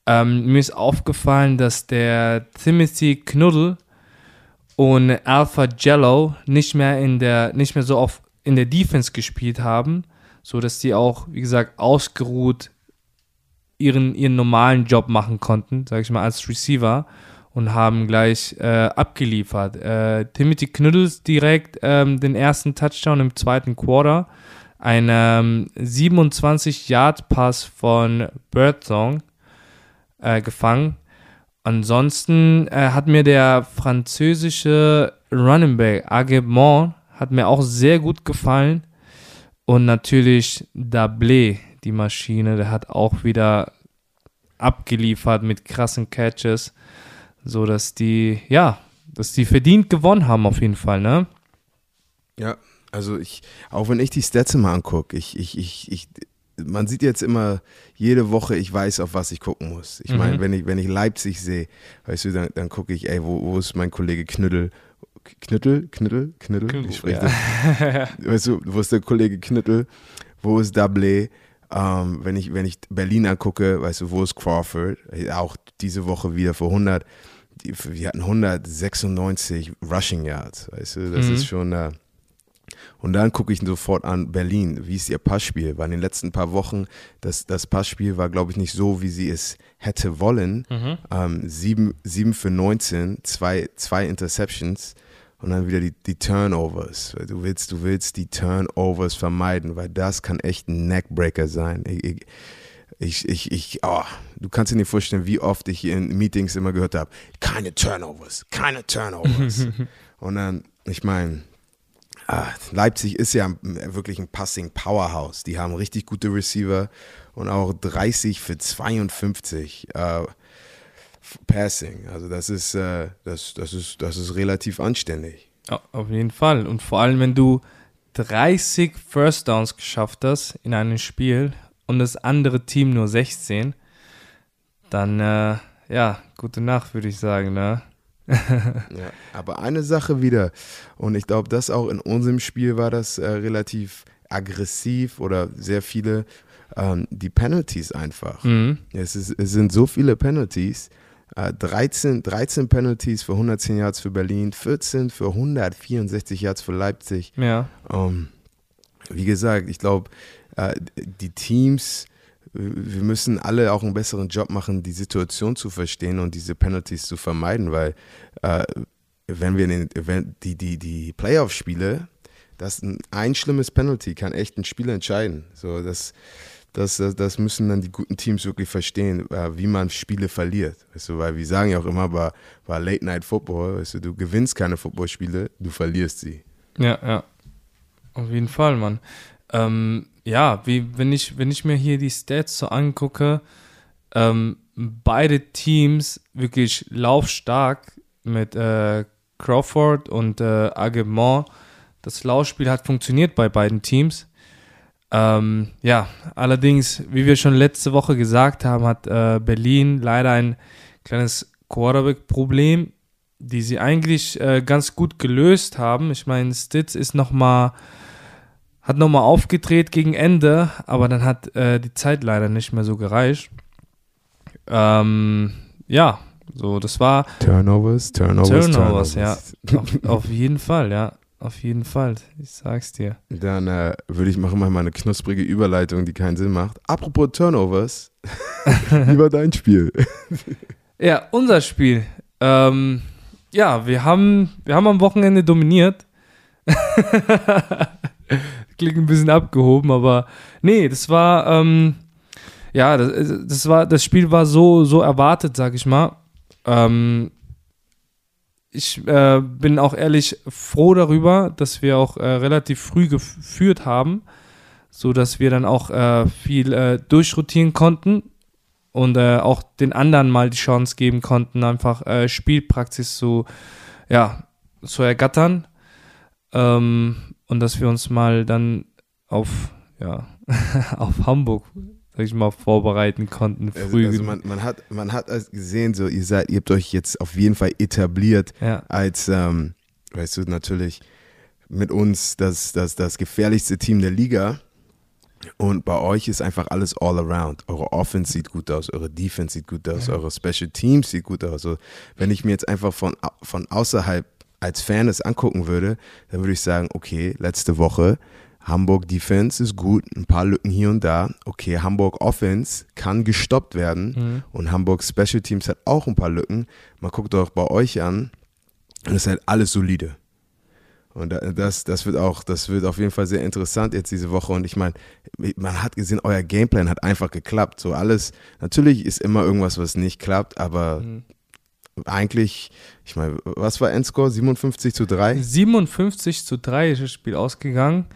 Ähm, mir ist aufgefallen, dass der Timothy Knuddel und Alpha Jello nicht mehr in der, nicht mehr so oft in der Defense gespielt haben, so dass die auch, wie gesagt, ausgeruht ihren, ihren normalen Job machen konnten, sag ich mal, als Receiver und haben gleich äh, abgeliefert. Äh, Timothy Knuddels direkt ähm, den ersten Touchdown im zweiten Quarter. Ein ähm, 27-Yard-Pass von Birdsong äh, gefangen. Ansonsten äh, hat mir der französische Running Back Aguemont hat mir auch sehr gut gefallen. Und natürlich Dablé, die Maschine, der hat auch wieder abgeliefert mit krassen Catches, so dass die, ja, dass die verdient gewonnen haben auf jeden Fall, ne? Ja, also ich, auch wenn ich die Stats immer angucke, ich, ich, ich, ich, man sieht jetzt immer jede Woche, ich weiß, auf was ich gucken muss. Ich meine, Mhm. wenn ich, wenn ich Leipzig sehe, weißt du, dann, dann gucke ich, ey, wo, wo ist mein Kollege Knüttel? Knüttel? Knüttel? Knüttel? Ich spreche ja. weißt du, wo ist der Kollege Knüttel, wo ist Dablé, ähm, wenn, ich, wenn ich Berlin angucke, weißt du, wo ist Crawford, auch diese Woche wieder für 100, die, wir hatten 196 Rushing Yards, weißt du, das Mhm. ist schon, äh, und dann gucke ich sofort an Berlin, wie ist ihr Passspiel, weil in den letzten paar Wochen, das, das Passspiel war, glaube ich, nicht so, wie sie es hätte wollen, Mhm. ähm, 7, 7 für 19, zwei, zwei Interceptions. Und dann wieder die, die Turnovers. Du willst, du willst die Turnovers vermeiden, weil das kann echt ein Neckbreaker sein. Ich, ich, ich, ich oh, du kannst dir nicht vorstellen, wie oft ich in Meetings immer gehört habe, keine Turnovers, keine Turnovers. Und dann, ich meine, ah, Leipzig ist ja wirklich ein Passing Powerhouse. Die haben richtig gute Receiver und auch 30 für 52. Uh, Passing. Also das ist, äh, das, das, ist, das ist relativ anständig. Ja, auf jeden Fall. Und vor allem, wenn du 30 First Downs geschafft hast in einem Spiel und das andere Team nur 16, dann äh, ja, gute Nacht, würde ich sagen. Ne? ja, aber eine Sache wieder, und ich glaube, das auch in unserem Spiel war das äh, relativ aggressiv oder sehr viele, ähm, die Penalties einfach. Mhm. Es, ist, es sind so viele Penalties 13, äh, 13 Penalties für 110 Yards für Berlin, 14 für 164 Yards für Leipzig. Ja. Ähm, wie gesagt, ich glaube, äh, die Teams, wir müssen alle auch einen besseren Job machen, die Situation zu verstehen und diese Penalties zu vermeiden, weil äh, wenn wir den, wenn die, die, die Playoff-Spiele, das ein, ein schlimmes Penalty kann echt ein Spiel entscheiden. So, das, das, das, müssen dann die guten Teams wirklich verstehen, äh, wie man Spiele verliert. Weißt du, weil wir sagen ja auch immer bei, bei Late Night Football, weißt du, du gewinnst keine Footballspiele, du verlierst sie. Ja, ja. Auf jeden Fall, Mann. Ähm, ja, wie, wenn ich, wenn ich mir hier die Stats so angucke, ähm, beide Teams wirklich laufstark mit äh, Crawford und äh, Agemont. Das Laufspiel hat funktioniert bei beiden Teams. Ähm, ja, allerdings, wie wir schon letzte Woche gesagt haben, hat äh, Berlin leider ein kleines Quarterback-Problem, die sie eigentlich äh, ganz gut gelöst haben. Ich meine, Stitz ist noch mal, hat nochmal aufgedreht gegen Ende, aber dann hat äh, die Zeit leider nicht mehr so gereicht. Ähm, ja, so, das war. Turnovers, Turnovers, Turnovers, Turnovers. ja. auf, auf jeden Fall, ja. Auf jeden Fall, ich sag's dir. Dann äh, würde ich machen mal eine knusprige Überleitung, die keinen Sinn macht. Apropos Turnovers, wie war dein Spiel? ja, unser Spiel. Ähm, ja, wir haben, wir haben am Wochenende dominiert. Klingt ein bisschen abgehoben, aber nee, das war, ähm, ja, das, das, war, das Spiel war so, so erwartet, sag ich mal. Ähm, ich äh, bin auch ehrlich froh darüber, dass wir auch äh, relativ früh geführt haben, so dass wir dann auch äh, viel äh, durchrotieren konnten und äh, auch den anderen mal die Chance geben konnten, einfach äh, Spielpraxis zu, ja, zu ergattern. Ähm, und dass wir uns mal dann auf, ja, auf Hamburg sag ich mal, vorbereiten konnten also, früh. Also, also man, man, hat, man hat gesehen, so ihr seid, ihr habt euch jetzt auf jeden Fall etabliert ja. als, ähm, weißt du, natürlich mit uns das, das, das gefährlichste Team der Liga. Und bei euch ist einfach alles all around. Eure Offense sieht gut aus, eure Defense sieht gut aus, ja. eure Special Teams sieht gut aus. Also, wenn ich mir jetzt einfach von, von außerhalb als Fan das angucken würde, dann würde ich sagen, okay, letzte Woche Hamburg Defense ist gut, ein paar Lücken hier und da. Okay, Hamburg Offense kann gestoppt werden mhm. und Hamburg Special Teams hat auch ein paar Lücken. Man guckt doch bei euch an und es ist halt alles solide. Und das, das wird auch, das wird auf jeden Fall sehr interessant jetzt diese Woche. Und ich meine, man hat gesehen, euer Gameplan hat einfach geklappt. So alles, natürlich ist immer irgendwas, was nicht klappt, aber mhm. eigentlich, ich meine, was war Endscore? 57 zu 3? 57 zu 3 ist das Spiel ausgegangen.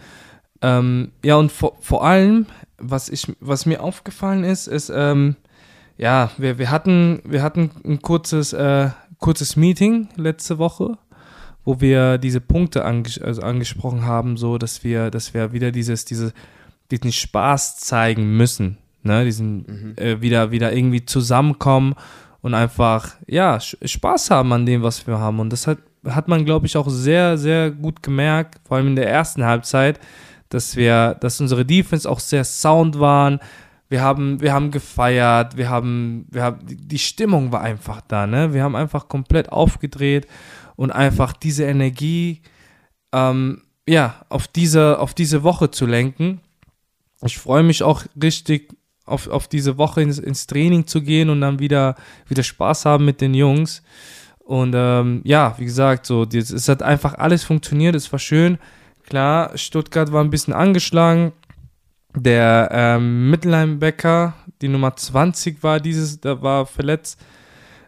Ähm, ja, und vor, vor allem, was, ich, was mir aufgefallen ist, ist, ähm, ja, wir, wir, hatten, wir hatten ein kurzes, äh, kurzes Meeting letzte Woche, wo wir diese Punkte anges also angesprochen haben, so dass wir, dass wir wieder dieses, diese, diesen Spaß zeigen müssen, ne? diesen mhm. äh, wieder, wieder irgendwie zusammenkommen und einfach, ja, Spaß haben an dem, was wir haben. Und das hat, hat man, glaube ich, auch sehr, sehr gut gemerkt, vor allem in der ersten Halbzeit, dass wir, dass unsere Defense auch sehr sound waren. Wir haben, wir haben gefeiert, wir haben, wir haben, die Stimmung war einfach da, ne? Wir haben einfach komplett aufgedreht und einfach diese Energie, ähm, ja, auf diese, auf diese Woche zu lenken. Ich freue mich auch richtig auf, auf diese Woche ins, ins Training zu gehen und dann wieder, wieder Spaß haben mit den Jungs. Und ähm, ja, wie gesagt, so, es hat einfach alles funktioniert, es war schön. Klar, Stuttgart war ein bisschen angeschlagen. Der ähm, Mittellinebacker, die Nummer 20 war dieses, da war verletzt,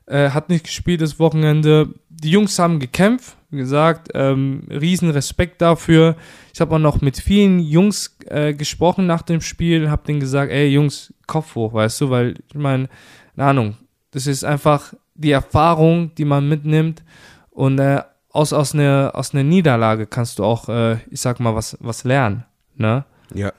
äh, hat nicht gespielt das Wochenende. Die Jungs haben gekämpft, wie gesagt, ähm, riesen Respekt dafür. Ich habe auch noch mit vielen Jungs äh, gesprochen nach dem Spiel, habe denen gesagt, ey Jungs, Kopf hoch, weißt du, weil ich meine, keine Ahnung, das ist einfach die Erfahrung, die man mitnimmt und äh, aus, aus, einer, aus einer Niederlage kannst du auch, äh, ich sag mal, was, was lernen, ne? Ja,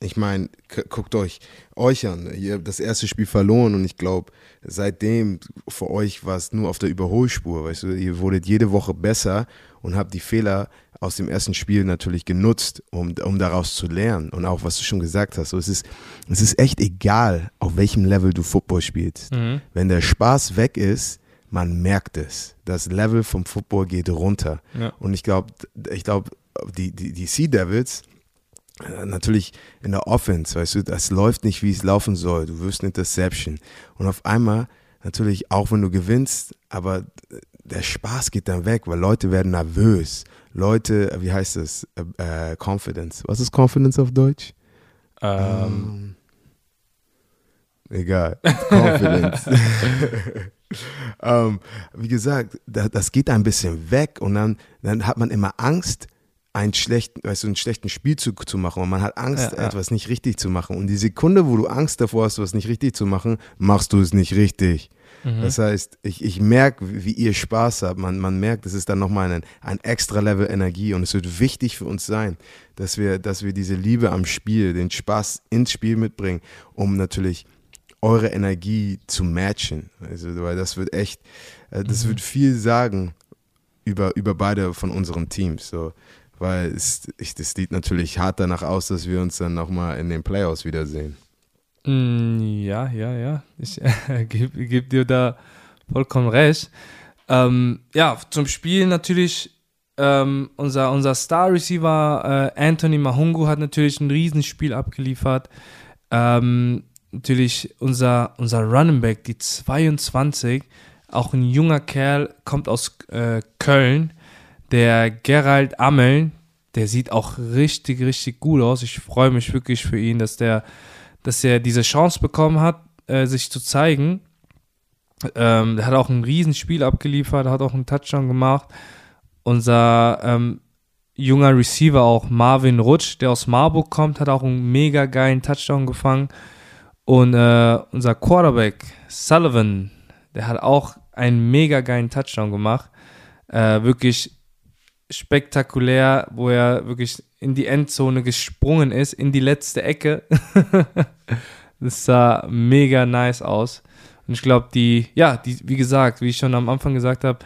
ich meine, guckt euch euch an. Ihr habt das erste Spiel verloren und ich glaube, seitdem für euch war es nur auf der Überholspur. Weißt du, ihr wurdet jede Woche besser und habt die Fehler aus dem ersten Spiel natürlich genutzt, um, um daraus zu lernen. Und auch, was du schon gesagt hast, so, es, ist, es ist echt egal, auf welchem Level du Football spielst. Mhm. Wenn der Spaß weg ist, man merkt es. Das Level vom Football geht runter. Ja. Und ich glaube, ich glaube, die, die, die Sea Devils, äh, natürlich in der Offense, weißt du, das läuft nicht, wie es laufen soll. Du wirst eine Interception. Und auf einmal, natürlich auch wenn du gewinnst, aber der Spaß geht dann weg, weil Leute werden nervös. Leute, wie heißt das? Äh, äh Confidence. Was ist Confidence auf Deutsch? Ähm. Egal. Confidence. ähm, wie gesagt, das geht ein bisschen weg und dann, dann hat man immer Angst, einen schlechten, weißt du, einen schlechten Spielzug zu machen und man hat Angst, ja, ja. etwas nicht richtig zu machen. Und die Sekunde, wo du Angst davor hast, was nicht richtig zu machen, machst du es nicht richtig. Mhm. Das heißt, ich, ich merke, wie ihr Spaß habt. Man, man merkt, es ist dann nochmal ein, ein extra Level Energie und es wird wichtig für uns sein, dass wir, dass wir diese Liebe am Spiel, den Spaß ins Spiel mitbringen, um natürlich eure Energie zu matchen. Also, weil das wird echt, äh, das mhm. wird viel sagen über, über beide von unseren Teams. So weil es, ich, das sieht natürlich hart danach aus, dass wir uns dann nochmal in den Playoffs wiedersehen. Mm, ja, ja, ja. Ich äh, gebe geb dir da vollkommen recht. Ähm, ja, zum Spiel natürlich ähm, unser, unser Star Receiver äh, Anthony Mahungu hat natürlich ein Riesenspiel abgeliefert. Ähm, natürlich unser, unser Running Back, die 22, auch ein junger Kerl, kommt aus äh, Köln der Gerald Ammeln, der sieht auch richtig, richtig gut aus. Ich freue mich wirklich für ihn, dass der, dass er diese Chance bekommen hat, äh, sich zu zeigen. Ähm, der hat auch ein Riesenspiel abgeliefert, hat auch einen Touchdown gemacht. Unser ähm, junger Receiver auch Marvin Rutsch, der aus Marburg kommt, hat auch einen mega geilen Touchdown gefangen. Und äh, unser Quarterback Sullivan, der hat auch einen mega geilen Touchdown gemacht. Äh, wirklich spektakulär, wo er wirklich in die Endzone gesprungen ist, in die letzte Ecke. das sah mega nice aus. Und ich glaube, die, ja, die, wie gesagt, wie ich schon am Anfang gesagt habe,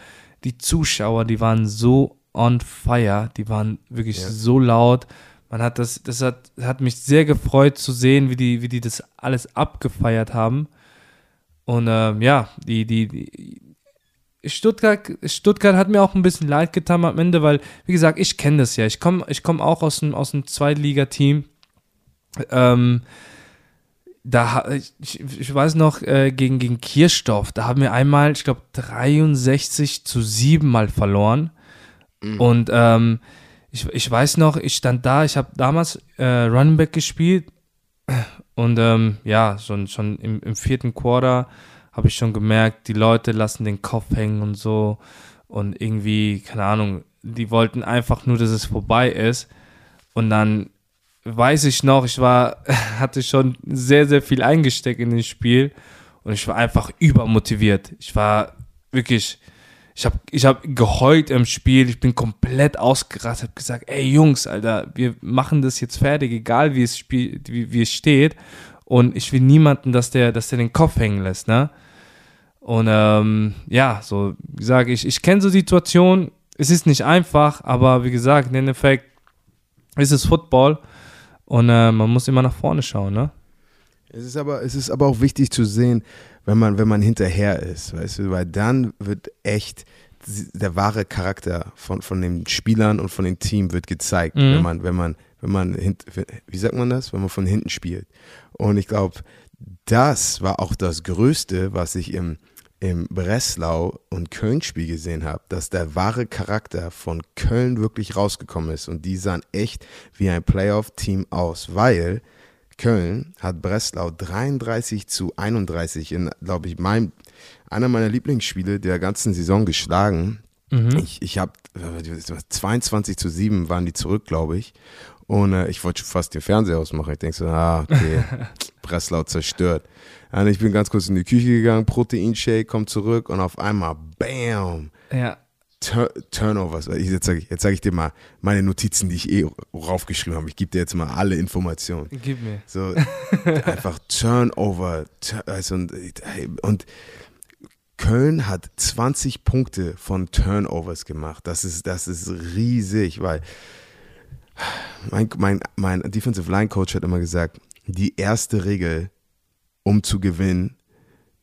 die Zuschauer, die waren so on fire, die waren wirklich ja. so laut. Man hat das, das hat, hat mich sehr gefreut zu sehen, wie die, wie die das alles abgefeiert haben. Und ähm, ja, die, die, die, Stuttgart, Stuttgart hat mir auch ein bisschen leid getan am Ende, weil, wie gesagt, ich kenne das ja. Ich komme ich komm auch aus einem, aus einem Zweitligateam. Ähm, da, ich, ich weiß noch, äh, gegen, gegen Kirchdorf, da haben wir einmal, ich glaube, 63 zu 7 mal verloren. Mhm. Und ähm, ich, ich weiß noch, ich stand da, ich habe damals äh, Running Back gespielt und ähm, ja, schon, schon im, im vierten Quarter habe ich schon gemerkt, die Leute lassen den Kopf hängen und so. Und irgendwie, keine Ahnung, die wollten einfach nur, dass es vorbei ist. Und dann weiß ich noch, ich war, hatte schon sehr, sehr viel eingesteckt in das Spiel. Und ich war einfach übermotiviert. Ich war wirklich, ich habe ich hab geheult im Spiel. Ich bin komplett ausgerastet. habe gesagt, ey Jungs, Alter, wir machen das jetzt fertig, egal wie es, spiel, wie, wie es steht. Und ich will niemanden, dass der, dass der den Kopf hängen lässt, ne? Und ähm, ja, so wie gesagt, ich, ich kenne so Situationen. Es ist nicht einfach, aber wie gesagt, im Endeffekt ist es Football und äh, man muss immer nach vorne schauen, ne? Es ist aber, es ist aber auch wichtig zu sehen, wenn man, wenn man hinterher ist, weißt du, weil dann wird echt der wahre Charakter von, von den Spielern und von dem Team wird gezeigt, mhm. wenn man, wenn man, wenn man, wie sagt man das, wenn man von hinten spielt. Und ich glaube, das war auch das Größte, was ich im, im Breslau und Köln-Spiel gesehen habe, dass der wahre Charakter von Köln wirklich rausgekommen ist und die sahen echt wie ein Playoff-Team aus, weil Köln hat Breslau 33 zu 31 in, glaube ich, mein, einer meiner Lieblingsspiele der ganzen Saison geschlagen. Mhm. Ich, ich habe 22 zu 7 waren die zurück, glaube ich. Und äh, ich wollte fast den Fernseher ausmachen. Ich denke so, ah, okay, Breslau zerstört. Und ich bin ganz kurz in die Küche gegangen, Proteinshake, kommt zurück und auf einmal, bam, ja. Tur Turnovers. Jetzt sage ich, sag ich dir mal meine Notizen, die ich eh raufgeschrieben habe. Ich gebe dir jetzt mal alle Informationen. Gib mir. So, einfach Turnover. Also, und, und Köln hat 20 Punkte von Turnovers gemacht. Das ist, das ist riesig, weil mein, mein, mein Defensive Line Coach hat immer gesagt, die erste Regel, um zu gewinnen,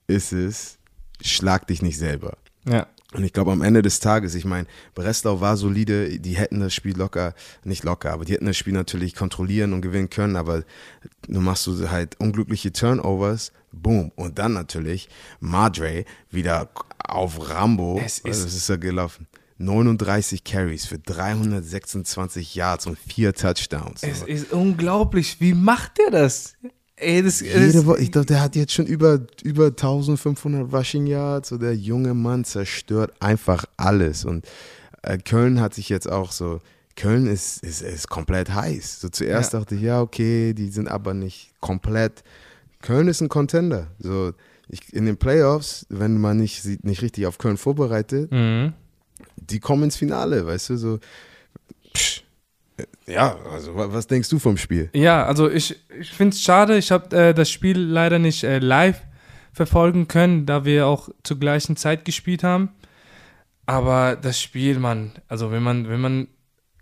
ist es, schlag dich nicht selber. Ja. Und ich glaube, am Ende des Tages, ich meine, Breslau war solide, die hätten das Spiel locker, nicht locker, aber die hätten das Spiel natürlich kontrollieren und gewinnen können, aber du machst du halt unglückliche Turnovers, boom. Und dann natürlich Madre wieder auf Rambo, es ist, also das ist ja gelaufen. 39 Carries für 326 Yards und vier Touchdowns. Es ist unglaublich. Wie macht der das? Ey, das, Jede Woche, ich glaube, der hat jetzt schon über, über 1500 Rushing Yards. So der junge Mann zerstört einfach alles. Und äh, Köln hat sich jetzt auch so, Köln ist, ist, ist komplett heiß. So zuerst ja. dachte ich, ja, okay, die sind aber nicht komplett. Köln ist ein Contender. So, ich, in den Playoffs, wenn man nicht, nicht richtig auf Köln vorbereitet, mhm die kommen ins Finale, weißt du, so. Psch, ja, also was denkst du vom Spiel? Ja, also ich, ich finde es schade, ich habe äh, das Spiel leider nicht äh, live verfolgen können, da wir auch zur gleichen Zeit gespielt haben. Aber das Spiel, man, also wenn man, wenn man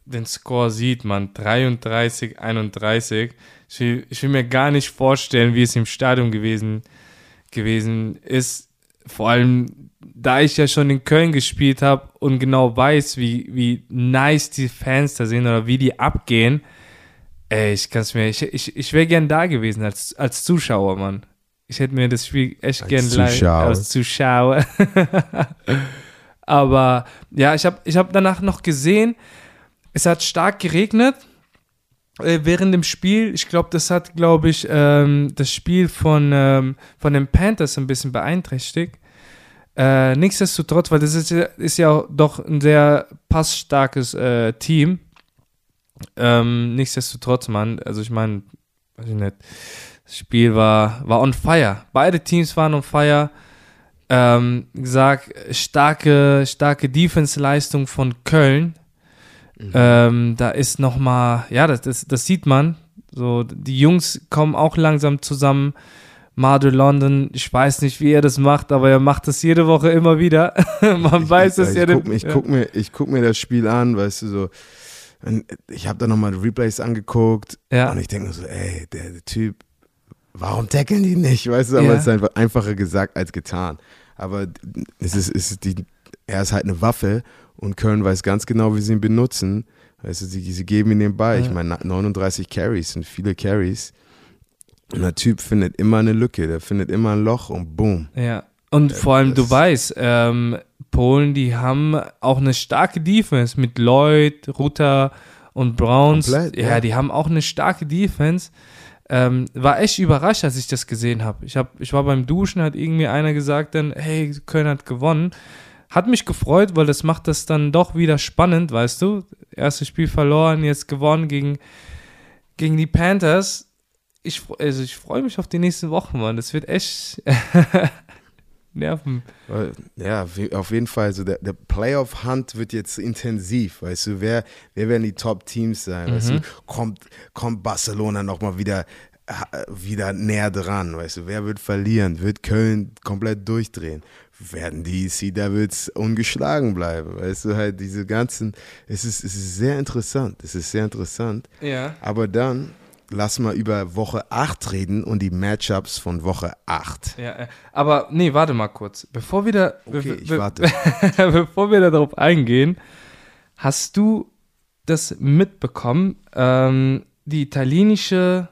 den Score sieht, man, 33, 31, ich will, ich will mir gar nicht vorstellen, wie es im Stadion gewesen, gewesen ist. Vor allem da ich ja schon in Köln gespielt habe und genau weiß, wie, wie nice die Fans da sind oder wie die abgehen, ey, ich kann es mir, ich, ich, ich wäre gern da gewesen als, als Zuschauer, Mann. Ich hätte mir das Spiel echt als gern Zuschauer. als Zuschauer. Aber ja, ich habe ich hab danach noch gesehen, es hat stark geregnet äh, während dem Spiel. Ich glaube, das hat, glaube ich, ähm, das Spiel von, ähm, von den Panthers ein bisschen beeinträchtigt. Äh, nichtsdestotrotz, weil das ist, ist ja doch ein sehr passstarkes äh, Team. Ähm, nichtsdestotrotz, Mann, also ich meine, weiß ich nicht, das Spiel war, war on fire. Beide Teams waren on fire. Ähm, gesagt, starke, starke Defense-Leistung von Köln. Mhm. Ähm, da ist nochmal, ja, das, das, das sieht man. So, die Jungs kommen auch langsam zusammen. Mardo London, ich weiß nicht, wie er das macht, aber er macht das jede Woche immer wieder. Man ich, weiß es ja. Ich guck, ich, guck mir, ich guck mir das Spiel an, weißt du, so. Ich habe da nochmal Replays angeguckt ja. und ich denke so, ey, der, der, Typ, warum tackeln die nicht? Weißt du, aber ja. es ist einfach einfacher gesagt als getan. Aber es ist, es ist die, er ist halt eine Waffe und Köln weiß ganz genau, wie sie ihn benutzen. Weißt du, sie, sie geben ihn den Ball. Ja. Ich meine, 39 Carries sind viele Carries. Und der Typ findet immer eine Lücke, der findet immer ein Loch und boom. Ja. Und vor allem, du weißt, ähm, Polen, die haben auch eine starke Defense mit Lloyd, Rutter und Browns. Komplett, ja, ja, die haben auch eine starke Defense. Ähm, war echt überrascht, als ich das gesehen habe. Ich, hab, ich war beim Duschen, hat irgendwie einer gesagt dann, hey, Köln hat gewonnen. Hat mich gefreut, weil das macht das dann doch wieder spannend, weißt du. Erstes Spiel verloren, jetzt gewonnen gegen, gegen die Panthers ich, also ich freue mich auf die nächsten Wochen, Mann. Das wird echt nerven. Ja, auf jeden Fall. So der, der Playoff-Hunt wird jetzt intensiv. Weißt du, wer, wer werden die Top-Teams sein? Mhm. Weißt du, kommt, kommt Barcelona nochmal wieder, wieder näher dran? Weißt du, wer wird verlieren? Wird Köln komplett durchdrehen? Werden die Sea Devils ungeschlagen bleiben? Weißt du, halt diese ganzen, es ist, es ist sehr interessant. Es ist sehr interessant. Ja. Aber dann lass mal über Woche 8 reden und die Matchups von Woche 8. Ja, äh, aber nee, warte mal kurz. Bevor wir da, okay, ich warte. bevor wir da darauf eingehen, hast du das mitbekommen? Ähm, die italienische,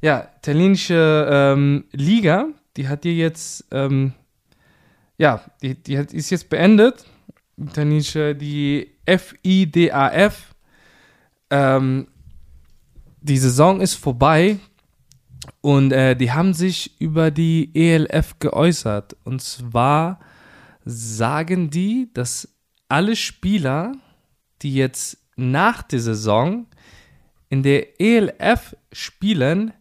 ja, italienische ähm, Liga, die hat dir jetzt, ähm, ja, die, die ist jetzt beendet. Italienische, die FIDAF. Ähm, die Saison ist vorbei und äh, die haben sich über die ELF geäußert. Und zwar sagen die, dass alle Spieler, die jetzt nach der Saison in der ELF spielen,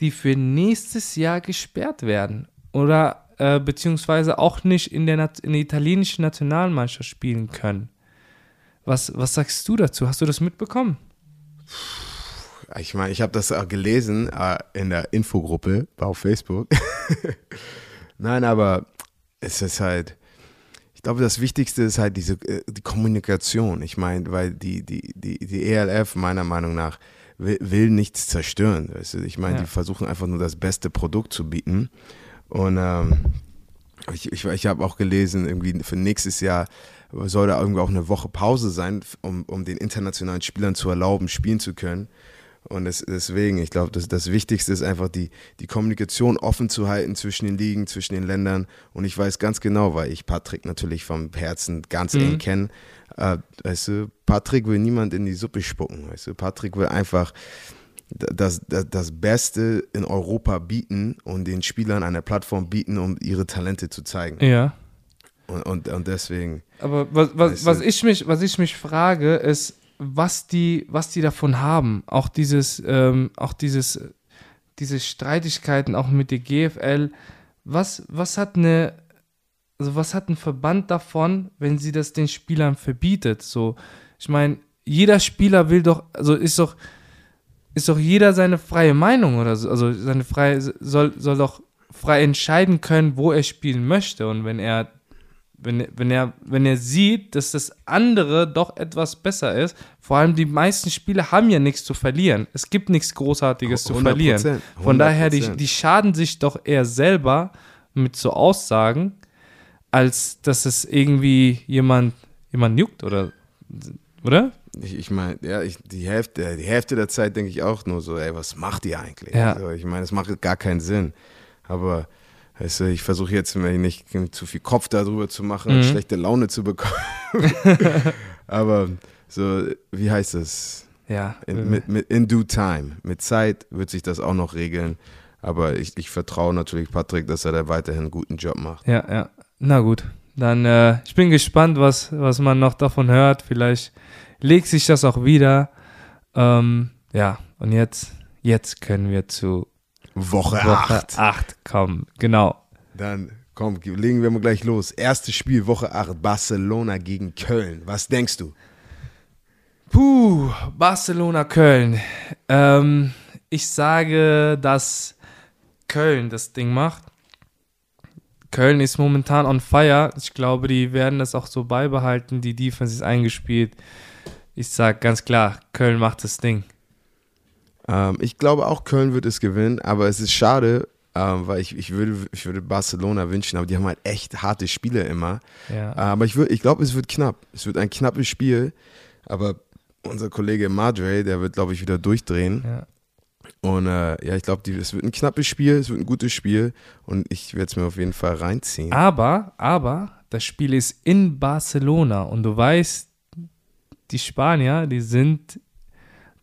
die für nächstes Jahr gesperrt werden oder äh, beziehungsweise auch nicht in der, in der italienischen Nationalmannschaft spielen können. Was, was sagst du dazu? Hast du das mitbekommen? Ich meine, ich habe das auch gelesen äh, in der Infogruppe auf Facebook. Nein, aber es ist halt, ich glaube, das Wichtigste ist halt diese äh, die Kommunikation. Ich meine, weil die, die, die, die ELF meiner Meinung nach will, will nichts zerstören. Weißt du? Ich meine, ja. die versuchen einfach nur das beste Produkt zu bieten. Und ähm, ich, ich, ich habe auch gelesen, irgendwie für nächstes Jahr soll da irgendwie auch eine Woche Pause sein, um, um den internationalen Spielern zu erlauben, spielen zu können. Und das, deswegen, ich glaube, das, das Wichtigste ist einfach die, die Kommunikation offen zu halten zwischen den Ligen, zwischen den Ländern. Und ich weiß ganz genau, weil ich Patrick natürlich vom Herzen ganz mhm. eng kenne. Äh, weißt du, Patrick will niemand in die Suppe spucken. Weißt du, Patrick will einfach das, das, das Beste in Europa bieten und den Spielern eine Plattform bieten, um ihre Talente zu zeigen. Ja. Und, und, und deswegen. Aber was, was, was, ich mich, was ich mich frage, ist, was die, was die davon haben. Auch dieses, ähm, auch dieses, diese Streitigkeiten auch mit der GFL. Was, was hat eine, also was hat ein Verband davon, wenn sie das den Spielern verbietet? So, ich meine, jeder Spieler will doch, also ist doch, ist doch jeder seine freie Meinung oder so, also seine freie, soll, soll doch frei entscheiden können, wo er spielen möchte. Und wenn er wenn, wenn, er, wenn er sieht, dass das andere doch etwas besser ist, vor allem die meisten Spiele haben ja nichts zu verlieren. Es gibt nichts Großartiges zu verlieren. 100%. Von daher, die, die schaden sich doch eher selber mit so Aussagen, als dass es irgendwie jemand, jemand juckt oder, oder? Ich, ich meine, ja, ich, die, Hälfte, die Hälfte der Zeit denke ich auch nur so, ey, was macht ihr eigentlich? Ja. Also, ich meine, es macht gar keinen Sinn. Aber Weißt du, ich versuche jetzt nicht zu viel Kopf darüber zu machen, mhm. schlechte Laune zu bekommen. Aber so, wie heißt es? Ja. In, mit, mit, in due time. Mit Zeit wird sich das auch noch regeln. Aber ich, ich vertraue natürlich Patrick, dass er da weiterhin einen guten Job macht. Ja, ja. Na gut. Dann, äh, ich bin gespannt, was, was man noch davon hört. Vielleicht legt sich das auch wieder. Ähm, ja, und jetzt, jetzt können wir zu Woche 8. 8 kommen, genau. Dann komm, legen wir mal gleich los. Erstes Spiel, Woche 8, Barcelona gegen Köln. Was denkst du? Puh, Barcelona, Köln. Ähm, ich sage, dass Köln das Ding macht. Köln ist momentan on fire. Ich glaube, die werden das auch so beibehalten. Die Defense ist eingespielt. Ich sage ganz klar, Köln macht das Ding. Ähm, ich glaube auch, Köln wird es gewinnen, aber es ist schade, ähm, weil ich, ich, würde, ich würde Barcelona wünschen, aber die haben halt echt harte Spiele immer. Ja. Äh, aber ich, ich glaube, es wird knapp. Es wird ein knappes Spiel, aber unser Kollege Madre, der wird, glaube ich, wieder durchdrehen. Ja. Und äh, ja, ich glaube, es wird ein knappes Spiel, es wird ein gutes Spiel und ich werde es mir auf jeden Fall reinziehen. Aber, aber, das Spiel ist in Barcelona und du weißt, die Spanier, die sind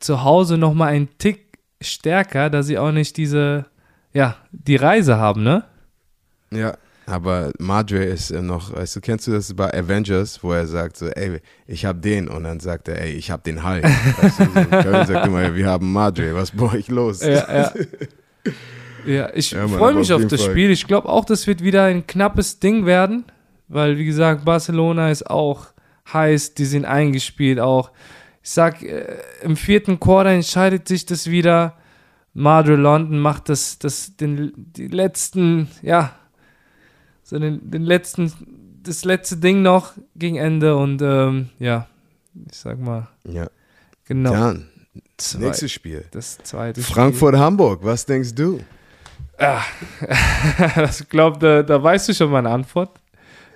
zu Hause nochmal einen Tick stärker, da sie auch nicht diese, ja, die Reise haben, ne? Ja, aber Madre ist noch, weißt du, kennst du das bei Avengers, wo er sagt so, ey, ich hab den und dann sagt er, ey, ich hab den Hulk. weißt du, so, Köln sagt immer, wir haben Madre, was bei euch los? Ja, ja. ja ich ja, freue mich auf, auf das Fall. Spiel. Ich glaube auch, das wird wieder ein knappes Ding werden, weil, wie gesagt, Barcelona ist auch heiß, die sind eingespielt auch ich sag, äh, im vierten Quarter entscheidet sich das wieder. Madre London macht das, das, den, die letzten, ja, so den, den letzten, das letzte Ding noch gegen Ende und ähm, ja, ich sag mal. Ja. Genau. Dann, Zwei, nächstes Spiel. Das zweite Frankfurt, Spiel. Hamburg, was denkst du? Ah, das glaubt, da, da weißt du schon meine Antwort.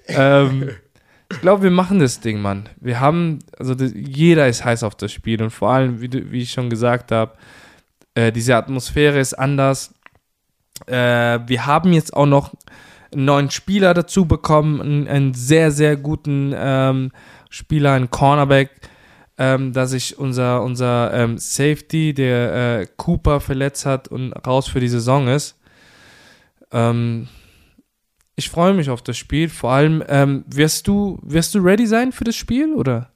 ähm, ich glaube, wir machen das Ding, Mann. Wir haben, also das, jeder ist heiß auf das Spiel und vor allem, wie, wie ich schon gesagt habe, äh, diese Atmosphäre ist anders. Äh, wir haben jetzt auch noch einen neuen Spieler dazu bekommen, einen, einen sehr, sehr guten ähm, Spieler, einen Cornerback, ähm, dass sich unser, unser ähm, Safety, der äh, Cooper, verletzt hat und raus für die Saison ist. Ähm, ich freue mich auf das Spiel. Vor allem, ähm, wirst, du, wirst du ready sein für das Spiel, oder?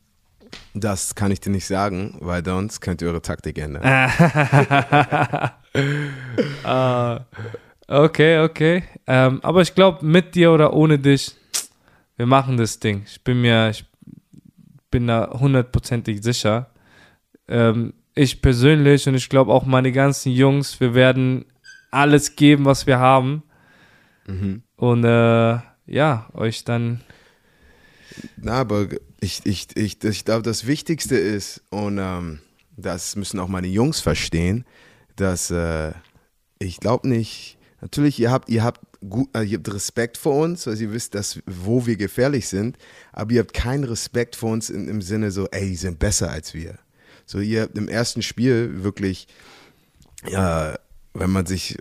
Das kann ich dir nicht sagen, weil sonst könnt ihr eure Taktik ändern. uh, okay, okay. Ähm, aber ich glaube, mit dir oder ohne dich, wir machen das Ding. Ich bin mir, ich bin da hundertprozentig sicher. Ähm, ich persönlich und ich glaube auch meine ganzen Jungs, wir werden alles geben, was wir haben. Mhm. Und äh, ja, euch dann. Na, aber ich, ich, ich, ich glaube, das Wichtigste ist, und ähm, das müssen auch meine Jungs verstehen, dass äh, ich glaube nicht, natürlich, ihr habt, ihr habt gut, äh, ihr habt Respekt vor uns, weil ihr wisst, dass, wo wir gefährlich sind, aber ihr habt keinen Respekt vor uns in, im Sinne so, ey, die sind besser als wir. So, ihr habt im ersten Spiel wirklich, ja, wenn man sich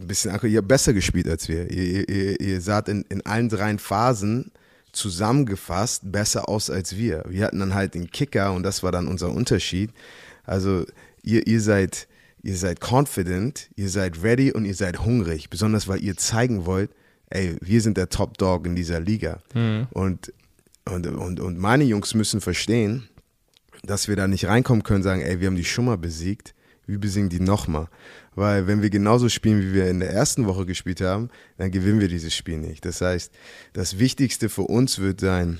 ein bisschen ihr habt besser gespielt als wir. Ihr, ihr, ihr saht in, in allen drei Phasen zusammengefasst besser aus als wir. Wir hatten dann halt den Kicker und das war dann unser Unterschied. Also ihr, ihr seid, ihr seid confident, ihr seid ready und ihr seid hungrig, besonders weil ihr zeigen wollt, ey, wir sind der Top Dog in dieser Liga. Mhm. Und, und, und, und meine Jungs müssen verstehen, dass wir da nicht reinkommen können, sagen, ey, wir haben die schon mal besiegt, wir besiegen die nochmal. Weil wenn wir genauso spielen, wie wir in der ersten Woche gespielt haben, dann gewinnen wir dieses Spiel nicht. Das heißt, das Wichtigste für uns wird sein,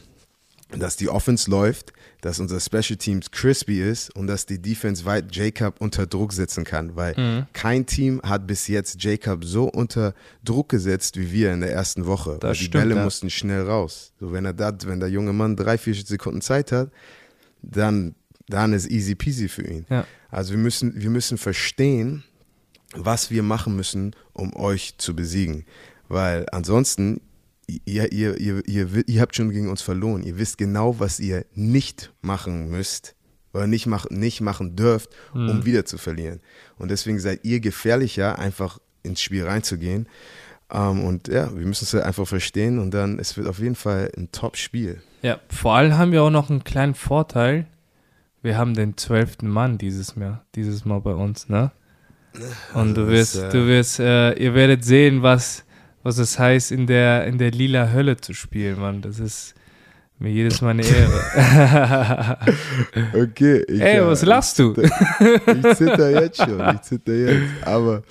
dass die Offense läuft, dass unser Special Teams crispy ist und dass die Defense weit Jacob unter Druck setzen kann, weil mhm. kein Team hat bis jetzt Jacob so unter Druck gesetzt wie wir in der ersten Woche. Das die stimmt, Bälle ja. mussten schnell raus. So wenn er dat, wenn der junge Mann drei, vier Sekunden Zeit hat, dann, dann ist easy peasy für ihn. Ja. Also wir müssen, wir müssen verstehen, was wir machen müssen, um euch zu besiegen. Weil ansonsten, ihr, ihr, ihr, ihr, ihr habt schon gegen uns verloren. Ihr wisst genau, was ihr nicht machen müsst oder nicht, mach, nicht machen dürft, um mhm. wieder zu verlieren. Und deswegen seid ihr gefährlicher, einfach ins Spiel reinzugehen. Um, ähm, und ja, wir müssen es halt einfach verstehen und dann, es wird auf jeden Fall ein Top-Spiel. Ja, vor allem haben wir auch noch einen kleinen Vorteil. Wir haben den zwölften Mann dieses Mal, dieses Mal bei uns, ne? Und du wirst, ist, äh, du wirst, äh, ihr werdet sehen, was, was es heißt, in der, in der lila Hölle zu spielen, Mann. Das ist mir jedes Mal eine Ehre. okay. Ich, Ey, was lachst du? ich zitter jetzt schon, ich zitter jetzt. Aber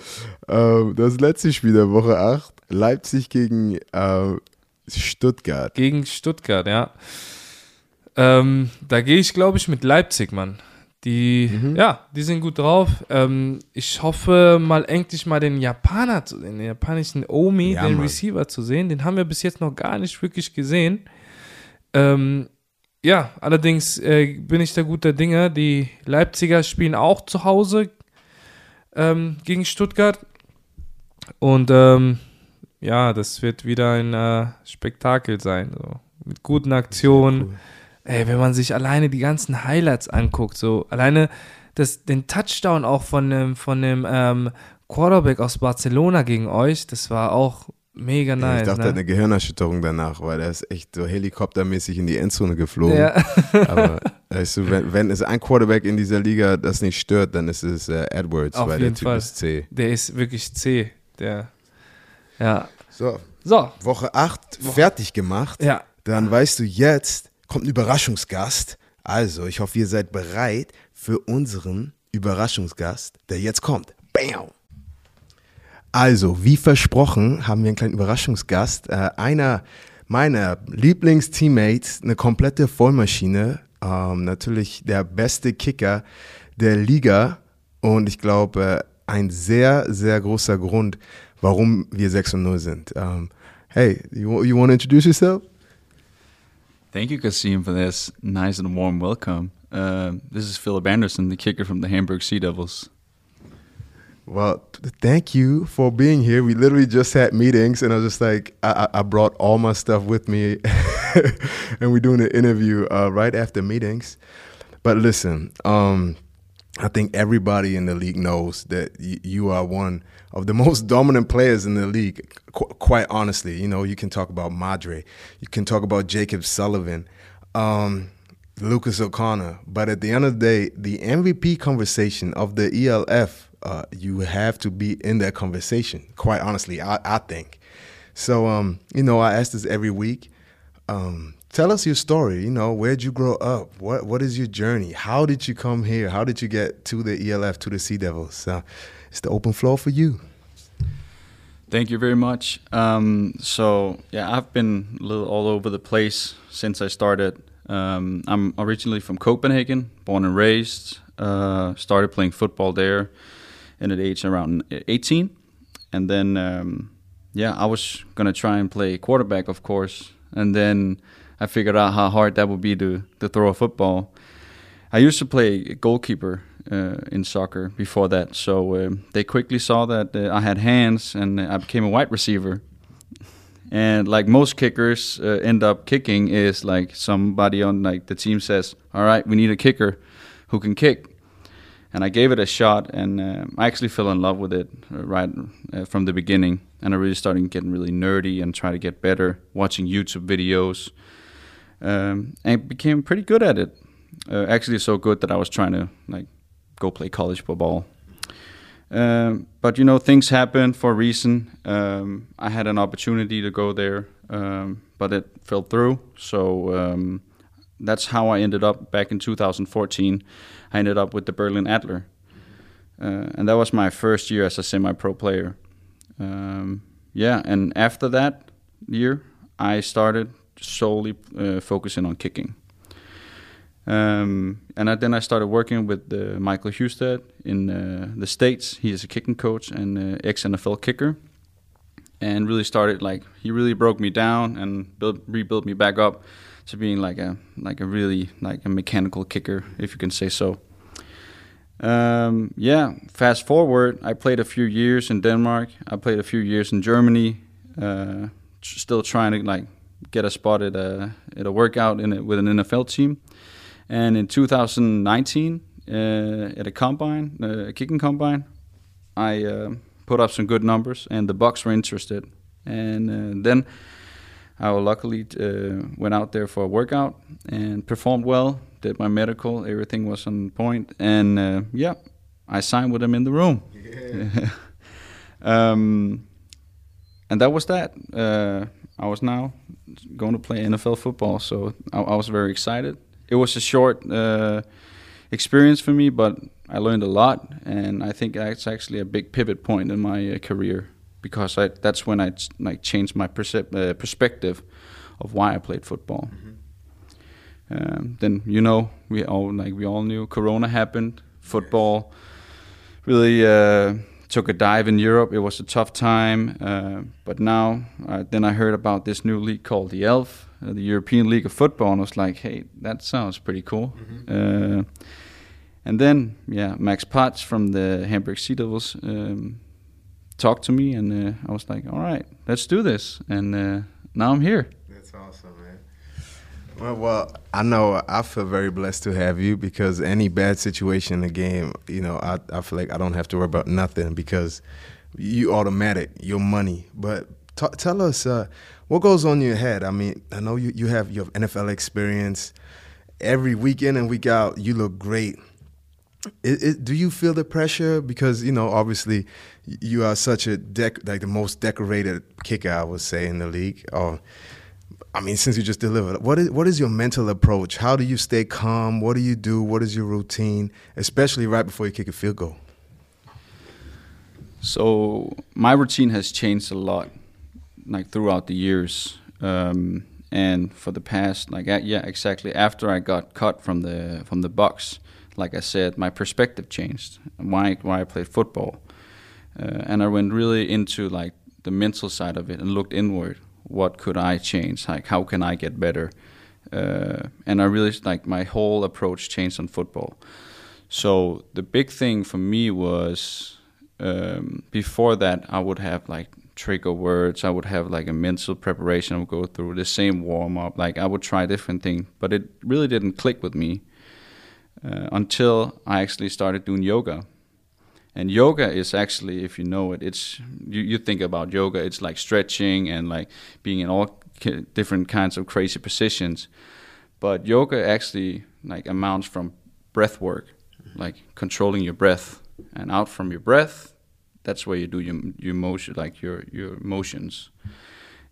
ähm, das letzte Spiel der Woche 8, Leipzig gegen äh, Stuttgart. Gegen Stuttgart, ja. Ähm, da gehe ich, glaube ich, mit Leipzig, Mann. Die, mhm. ja, die sind gut drauf. Ähm, ich hoffe mal endlich mal den Japaner, den japanischen Omi, ja, den Mann. Receiver zu sehen. Den haben wir bis jetzt noch gar nicht wirklich gesehen. Ähm, ja, allerdings äh, bin ich da guter Dinge. Die Leipziger spielen auch zu Hause ähm, gegen Stuttgart. Und ähm, ja, das wird wieder ein äh, Spektakel sein. So. Mit guten Aktionen. Ey, wenn man sich alleine die ganzen Highlights anguckt, so alleine das, den Touchdown auch von dem, von dem ähm, Quarterback aus Barcelona gegen euch, das war auch mega nice. ich dachte, ne? eine Gehirnerschütterung danach, weil er ist echt so helikoptermäßig in die Endzone geflogen. Ja. Aber weißt du, wenn, wenn es ein Quarterback in dieser Liga das nicht stört, dann ist es äh, Edwards, Auf weil der Typ Fall. ist C. Der ist wirklich C. Der, ja. So. So. Woche 8 fertig gemacht. Ja. Dann weißt du jetzt, kommt ein Überraschungsgast. Also, ich hoffe, ihr seid bereit für unseren Überraschungsgast, der jetzt kommt. Bam! Also, wie versprochen, haben wir einen kleinen Überraschungsgast. Äh, einer meiner Lieblingsteammates, eine komplette Vollmaschine. Ähm, natürlich der beste Kicker der Liga. Und ich glaube, äh, ein sehr, sehr großer Grund, warum wir 6 und 0 sind. Ähm, hey, you, you want to introduce yourself? Thank you, Kasim, for this nice and warm welcome. Uh, this is Philip Anderson, the kicker from the Hamburg Sea Devils. Well, thank you for being here. We literally just had meetings, and I was just like, I, I brought all my stuff with me, and we're doing an interview uh, right after meetings. But listen, um, I think everybody in the league knows that y- you are one of the most dominant players in the league. Qu- quite honestly, you know, you can talk about Madre, you can talk about Jacob Sullivan, um, Lucas O'Connor, but at the end of the day, the MVP conversation of the ELF, uh, you have to be in that conversation. Quite honestly, I, I think. So, um, you know, I ask this every week. Um, tell us your story. You know, where'd you grow up? What What is your journey? How did you come here? How did you get to the ELF, to the Sea Devils? Uh, it's the open floor for you. Thank you very much. Um, so yeah, I've been a little all over the place since I started. Um, I'm originally from Copenhagen, born and raised. Uh, started playing football there, in at age around 18, and then um, yeah, I was gonna try and play quarterback, of course, and then I figured out how hard that would be to to throw a football. I used to play goalkeeper in soccer before that, so uh, they quickly saw that uh, I had hands, and I became a wide receiver. And like most kickers uh, end up kicking is like somebody on like the team says, "All right, we need a kicker who can kick." And I gave it a shot, and uh, I actually fell in love with it uh, right uh, from the beginning. And I really started getting really nerdy and try to get better, watching YouTube videos, um, and became pretty good at it. Uh, actually, so good that I was trying to like go play college football. Um, but you know, things happen for a reason. Um, I had an opportunity to go there, um, but it fell through. So um, that's how I ended up back in 2014. I ended up with the Berlin Adler, uh, and that was my first year as a semi-pro player. Um, yeah, and after that year, I started solely uh, focusing on kicking. Um, and I, then I started working with uh, Michael Husted in uh, the States. He is a kicking coach and uh, ex NFL kicker. And really started like he really broke me down and built, rebuilt me back up to being like a like a really like a mechanical kicker, if you can say so. Um, yeah, fast forward, I played a few years in Denmark. I played a few years in Germany. Uh, still trying to like get a spot at a at a workout in a, with an NFL team. And in 2019, uh, at a combine, uh, a kicking combine, I uh, put up some good numbers, and the Bucks were interested. And uh, then I luckily uh, went out there for a workout and performed well. Did my medical, everything was on point, and uh, yeah, I signed with them in the room. Yeah. um, and that was that. I was now going to play NFL football, so I, I was very excited it was a short uh, experience for me, but I learned a lot, and I think that's actually a big pivot point in my uh, career because I, that's when I like changed my percep- uh, perspective of why I played football. Mm-hmm. Um, then you know we all like we all knew Corona happened. Football really uh, took a dive in Europe. It was a tough time, uh, but now uh, then I heard about this new league called the ELF, uh, the European League of Football, and I was like, hey, that sounds pretty cool. Mm-hmm. Uh, and then, yeah, Max Potts from the Hamburg Sea Devils um, talked to me, and uh, I was like, all right, let's do this. And uh, now I'm here. That's awesome. Well, I know I feel very blessed to have you because any bad situation in the game, you know, I, I feel like I don't have to worry about nothing because you automatic, your money. But t- tell us, uh, what goes on in your head? I mean, I know you, you have your NFL experience. Every week in and week out, you look great. It, it, do you feel the pressure because you know obviously you are such a dec- like the most decorated kicker I would say in the league. I mean, since you just delivered, what is what is your mental approach? How do you stay calm? What do you do? What is your routine, especially right before you kick a field goal? So my routine has changed a lot like throughout the years. Um, and for the past, like yeah, exactly. After I got cut from the from the Bucks, like I said, my perspective changed. Why why I played football, uh, and I went really into like the mental side of it and looked inward. What could I change? Like how can I get better? Uh, and I really like my whole approach changed on football. So the big thing for me was um, before that I would have like trigger words. I would have like a mental preparation. I would go through the same warm up. Like I would try different things, but it really didn't click with me uh, until I actually started doing yoga. And yoga is actually, if you know it, it's you, you think about yoga, it's like stretching and like being in all different kinds of crazy positions. But yoga actually like amounts from breath work, like controlling your breath, and out from your breath, that's where you do your your motion, like your your motions.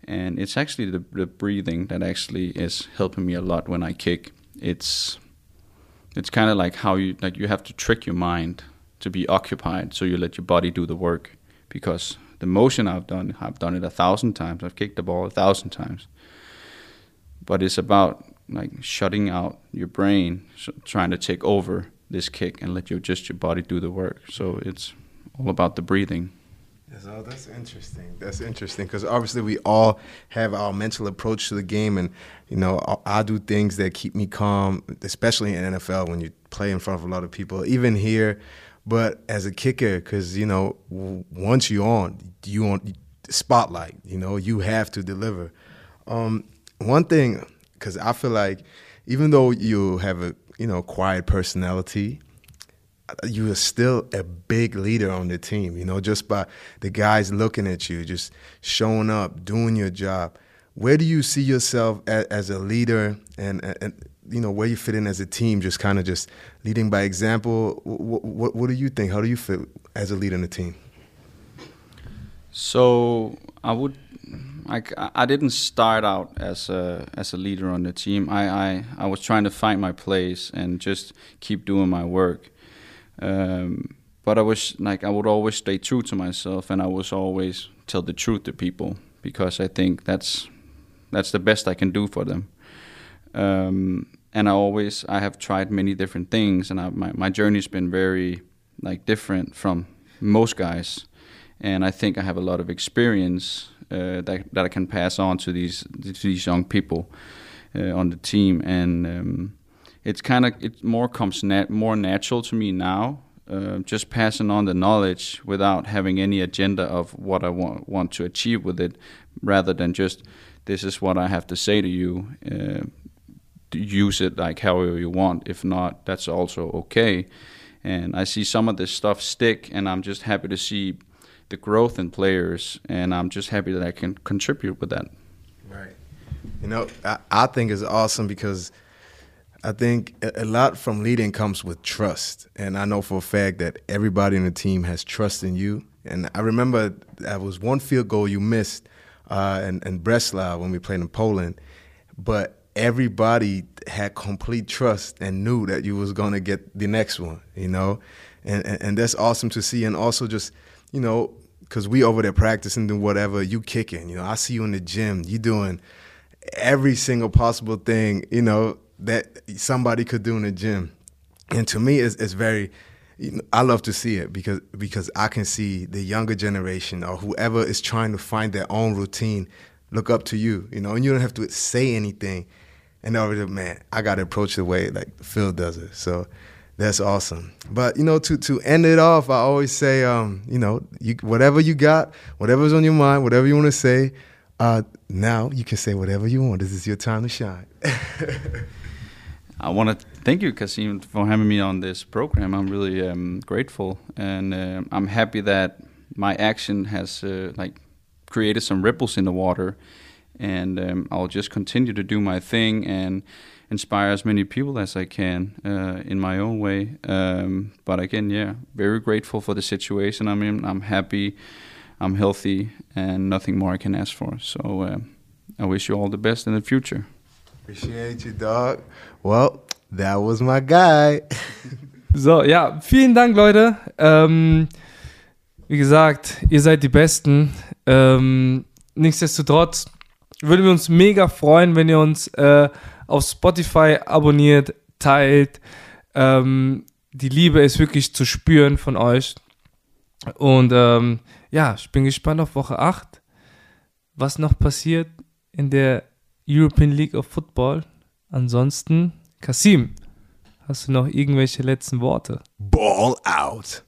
And it's actually the the breathing that actually is helping me a lot when I kick. It's it's kind of like how you like you have to trick your mind to be occupied so you let your body do the work. Because the motion I've done I've done it a thousand times. I've kicked the ball a thousand times. But it's about like shutting out your brain so trying to take over this kick and let your just your body do the work. So it's all about the breathing. So oh, that's interesting. That's interesting because obviously we all have our mental approach to the game, and you know I, I do things that keep me calm, especially in NFL when you play in front of a lot of people, even here. But as a kicker, because you know once you're on, you on spotlight. You know you have to deliver. Um, one thing, because I feel like even though you have a you know quiet personality, you are still a big leader on the team, you know, just by the guys looking at you, just showing up, doing your job. Where do you see yourself as, as a leader and, and, you know, where you fit in as a team, just kind of just leading by example? What, what, what do you think? How do you feel as a leader in the team? So I would, I, I didn't start out as a as a leader on the team. I, I, I was trying to find my place and just keep doing my work. Um, but I was like I would always stay true to myself, and I was always tell the truth to people because I think that's that's the best I can do for them. Um, and I always I have tried many different things, and I, my my journey's been very like different from most guys and I think I have a lot of experience uh, that that I can pass on to these to these young people uh, on the team, and um, it's kind of it more comes nat- more natural to me now. Uh, just passing on the knowledge without having any agenda of what I want want to achieve with it, rather than just this is what I have to say to you. Use it like however you want. If not, that's also okay. And I see some of this stuff stick, and I'm just happy to see the growth in players, and I'm just happy that I can contribute with that. Right. You know, I, I think it's awesome because I think a, a lot from leading comes with trust. And I know for a fact that everybody in the team has trust in you. And I remember that was one field goal you missed uh, in, in Breslau when we played in Poland. But everybody had complete trust and knew that you was going to get the next one, you know? And, and, and that's awesome to see. And also just, you know, because we over there practicing doing whatever, you kicking. You know, I see you in the gym. You doing every single possible thing, you know, that somebody could do in the gym. And to me, it's, it's very, I love to see it because because I can see the younger generation or whoever is trying to find their own routine look up to you, you know, and you don't have to say anything. And I was like, man, I got to approach the way like Phil does it. So that's awesome. But you know, to to end it off, I always say, um, you know, you, whatever you got, whatever's on your mind, whatever you want to say, uh, now you can say whatever you want. This is your time to shine. I want to thank you, Kasim, for having me on this program. I'm really um, grateful, and uh, I'm happy that my action has uh, like created some ripples in the water, and um, I'll just continue to do my thing and inspire as many people as I can uh, in my own way. Um, but again, yeah, very grateful for the situation I'm in. I'm happy, I'm healthy, and nothing more I can ask for. So uh, I wish you all the best in the future. Appreciate you, dog. Well, that was my guy. So, ja, vielen Dank, Leute. Ähm, wie gesagt, ihr seid die Besten. Ähm, nichtsdestotrotz würden wir uns mega freuen, wenn ihr uns äh, auf Spotify abonniert, teilt. Ähm, die Liebe ist wirklich zu spüren von euch. Und ähm, ja, ich bin gespannt auf Woche 8, was noch passiert in der European League of Football. Ansonsten, Kasim, hast du noch irgendwelche letzten Worte? Ball out.